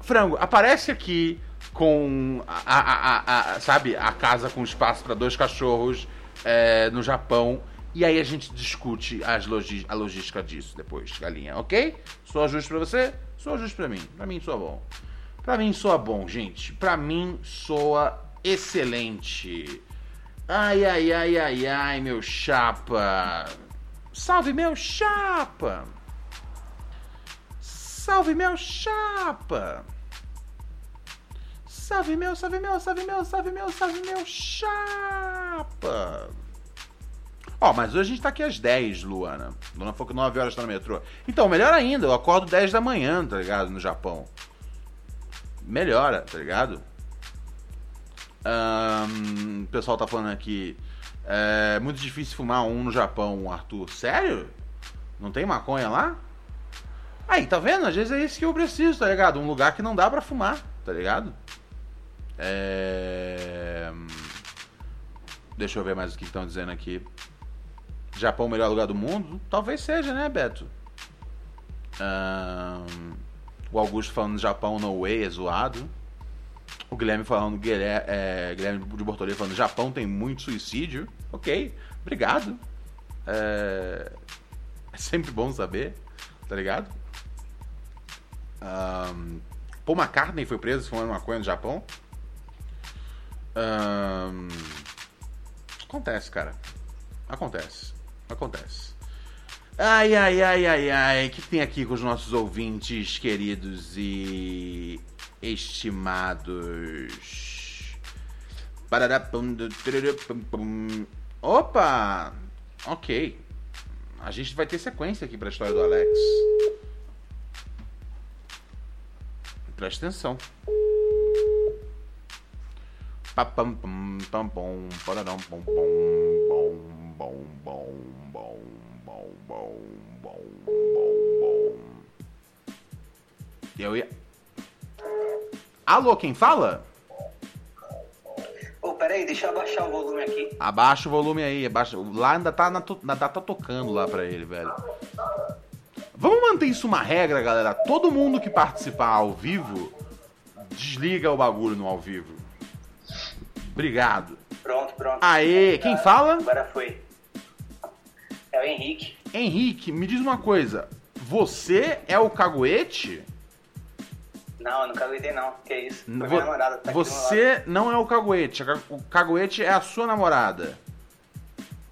Frango, aparece aqui com a, a, a, a sabe, a casa com espaço para dois cachorros é, no Japão. E aí a gente discute as logi a logística disso depois, galinha, ok? Sou justo pra você? Sou justo pra mim. Pra mim soa bom. Pra mim soa bom, gente. Pra mim soa excelente. Ai, ai, ai, ai, ai, meu chapa. Salve, meu chapa. Salve, meu chapa. Salve, meu, salve, meu, salve, meu, salve, meu, salve, meu chapa. Ó, oh, mas hoje a gente tá aqui às 10, Luana. Luana falou que 9 horas tá no metrô. Então, melhor ainda, eu acordo 10 da manhã, tá ligado? No Japão. Melhora, tá ligado? Um, o pessoal tá falando aqui. É muito difícil fumar um no Japão, Arthur. Sério? Não tem maconha lá? Aí, tá vendo? Às vezes é isso que eu preciso, tá ligado? Um lugar que não dá pra fumar, tá ligado? É... Deixa eu ver mais o que estão dizendo aqui. Japão, o melhor lugar do mundo? Talvez seja, né, Beto? Um... O Augusto falando Japão no way é zoado. O Guilherme falando, Guilherme, é, Guilherme de Bortolê falando, Japão tem muito suicídio. Ok, obrigado. É, é sempre bom saber, tá ligado? Um, Paul McCartney foi preso fumando maconha no Japão. Um, acontece, cara. Acontece. Acontece. Ai, ai, ai, ai, ai. O que tem aqui com os nossos ouvintes queridos e estimados. Opa! Ok. A gente vai ter sequência aqui para a história do Alex. Presta atenção. Papam, pam, pam, pom, pararam, pom, bom, bom, bom, bom, bom, bom, bom, bom, bom. Eu ia. Alô, quem fala? Ô, peraí, deixa eu abaixar o volume aqui. Abaixa o volume aí, abaixa. Lá ainda tá, na, ainda tá tocando lá pra ele, velho. Vamos manter isso uma regra, galera. Todo mundo que participar ao vivo, desliga o bagulho no ao vivo. Obrigado. Pronto, pronto. Aê, quem fala? Agora foi. É o Henrique. Henrique, me diz uma coisa. Você é o caguete? Não, eu não caguetei não. Que isso? Foi Vo- minha namorada. Tá Você não é o caguete. O caguete é a sua namorada.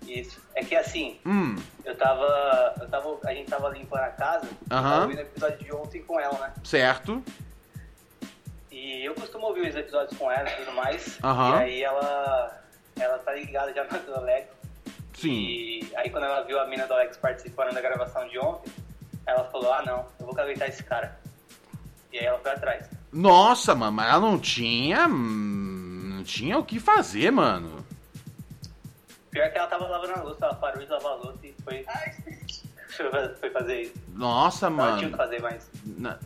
Isso. É que assim, Hum, eu tava. Eu tava. A gente tava limpando a casa. Tava ouvindo o episódio de ontem com ela, né? certo. E eu costumo ouvir os episódios com ela e tudo mais. Aham. E aí ela. Ela tá ligada já na do Alex. Sim. E aí quando ela viu a mina do Alex participando da gravação de ontem, ela falou, ah não, eu vou caguetar esse cara. E aí ela foi atrás. Nossa, mano, mas ela não tinha. hum, Não tinha o que fazer, mano. Pior que ela tava lavando a louça, ela parou de lavar a louça e foi. foi fazer isso. Nossa, Ela tinha o que mano. fazer mais. Não,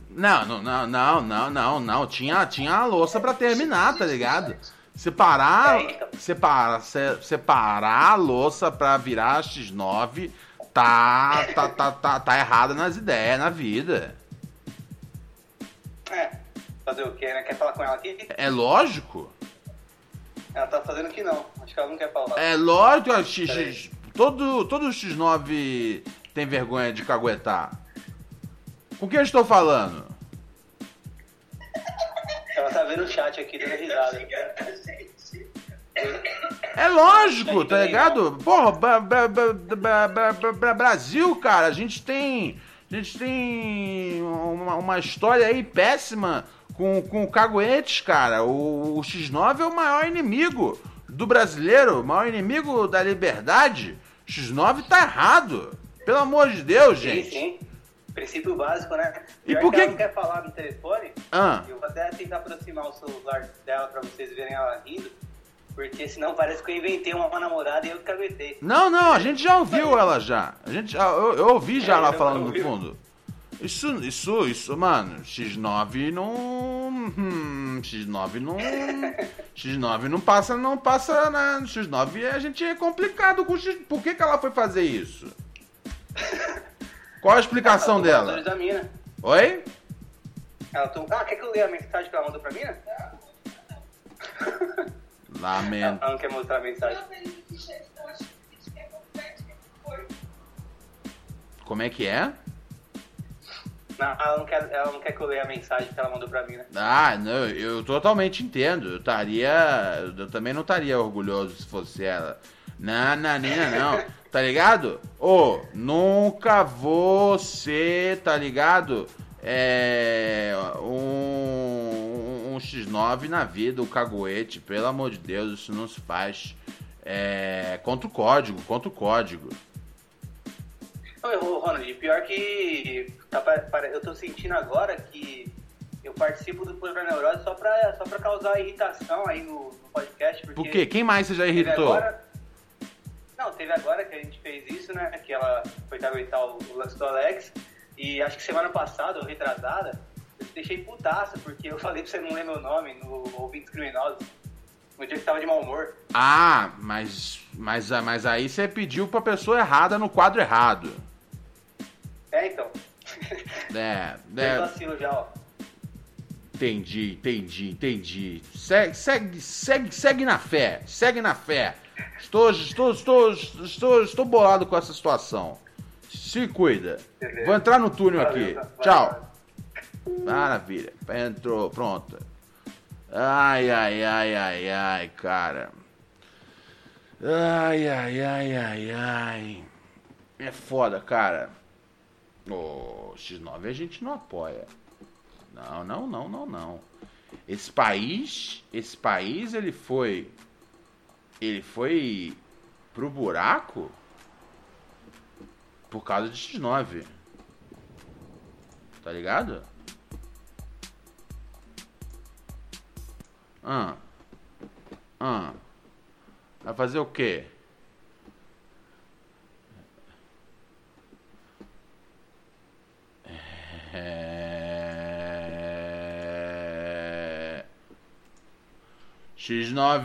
não, não, não, não, não, não. Tinha, tinha a louça pra terminar, tá ligado? Separar. Separar, se- separar a louça pra virar X9 tá, tá, tá, tá, tá errada nas ideias, na vida. É, fazer o quê, né? Quer falar com ela aqui? É lógico. Ela tá fazendo que não. Acho que ela não quer falar. É lógico, a X, X- todo, todo X9 tem vergonha de caguetar. Com quem eu estou falando? Ela tá vendo o chat aqui, dando risada. É lógico, tá ligado? Porra, Brasil, cara, a gente tem. A gente tem uma, uma história aí péssima com, com caguetes, cara. O, o X9 é o maior inimigo do brasileiro, o maior inimigo da liberdade. X9 tá errado. Pelo amor de Deus, Sim, gente. sim. Princípio básico, né? E por que que- ela não quer falar no telefone, Ah. eu vou até tentar aproximar o celular dela pra vocês verem ela rindo, porque senão parece que eu inventei uma namorada e eu que caguetei. Não, não, a gente já ouviu ela já. A gente, já- eu, eu ouvi já É, não, falando no fundo. Isso, isso, isso, mano, X9 não. hum, X9 não. X9 não passa, não passa na. X9 a gente é complicado com X. Por que, que ela foi fazer isso? Qual a explicação Ela dela? da mina. Oi? Ela tomou... Ah, quer que eu leia a mensagem que ela mandou pra mina? Lamento. Ela não quer mostrar a mensagem. Como é que é? Não, ela não, quer, ela não quer que eu leia a mensagem que ela mandou pra mina. Ah, não, eu totalmente entendo. Eu estaria. Eu também não estaria orgulhoso se fosse ela. Não, não, Nina, não. Tá ligado? Ô, nunca vou ser, tá ligado? É. Um, um X9 na vida, o caguete. Pelo amor de Deus, isso não se faz. É. Contra o código, contra o código. Ô, Ronald, pior que tá, eu tô sentindo agora que eu participo do Pura Neurose só pra, só pra causar irritação aí no, no podcast. Porque Por quê? Quem mais você já irritou? agora- Não, teve agora que a gente fez isso, né? Que ela foi caguetar o, o lance do Alex. E acho que semana passada, ou retrasada, deixei putaça, porque eu falei pra você não ler meu nome no Ouvintes Criminosos. No dia que tava de mau humor. Ah, mas, mas, mas aí você pediu pra pessoa errada no quadro errado. É, então. É, é, vacilo já, ó. entendi, entendi, entendi. Segue, segue, segue, segue na fé, segue na fé. Estou, estou, estou, estou, estou bolado com essa situação. Se cuida. Vou entrar no túnel aqui. Tchau. Maravilha. Entrou, pronto. Ai, ai, ai, ai, ai, cara. Ai, ai, ai, ai, ai. É foda, cara. O X9 a gente não apoia. Não, não, não, não, não. Esse país, esse país ele foi ele foi pro buraco por causa de X9. Tá ligado? Ah. Ah. Vai fazer o quê? É... X9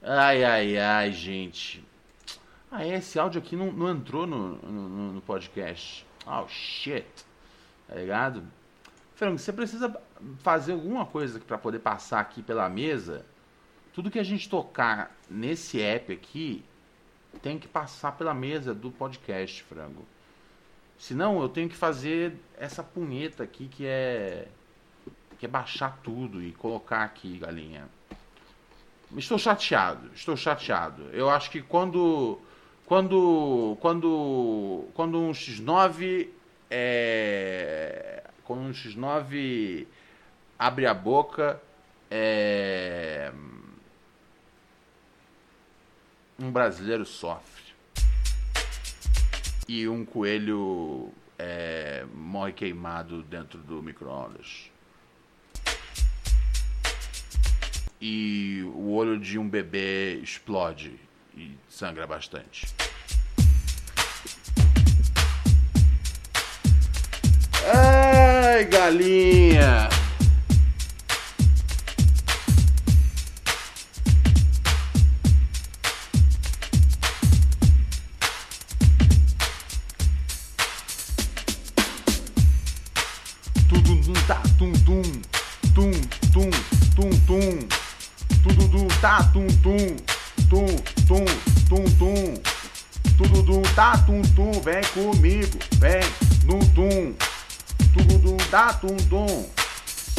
Ai, ai, ai, gente. Ah, esse áudio aqui não, não entrou no, no, no podcast. Oh, shit. Tá ligado? Frango, você precisa fazer alguma coisa para poder passar aqui pela mesa. Tudo que a gente tocar nesse app aqui tem que passar pela mesa do podcast, frango. Senão eu tenho que fazer essa punheta aqui que é que baixar tudo e colocar aqui, galinha. Estou chateado, estou chateado. Eu acho que quando quando quando quando um X9 é quando um X9 abre a boca é um brasileiro sofre e um coelho é, morre queimado dentro do micro-ondas. E o olho de um bebê explode e sangra bastante. Ai, galinha! Tá tum tum.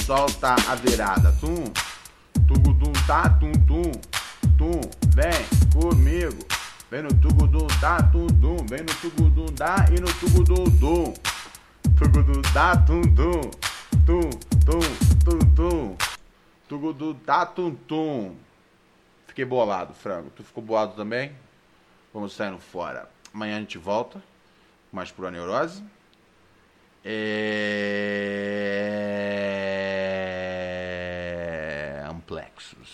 Solta a virada tum. Tudum tá tum tum. Tum vem comigo. Vem no tugudum tá tum tum. Vem no tugudum dá e no tugudum dum. Tugudu da tum tum. Tum tum tum tum. Tugudu da tum tum. Fiquei bolado, frango. Tu ficou bolado também? Vamos saindo fora. Amanhã a gente volta mais pura neurose. É... Amplexos.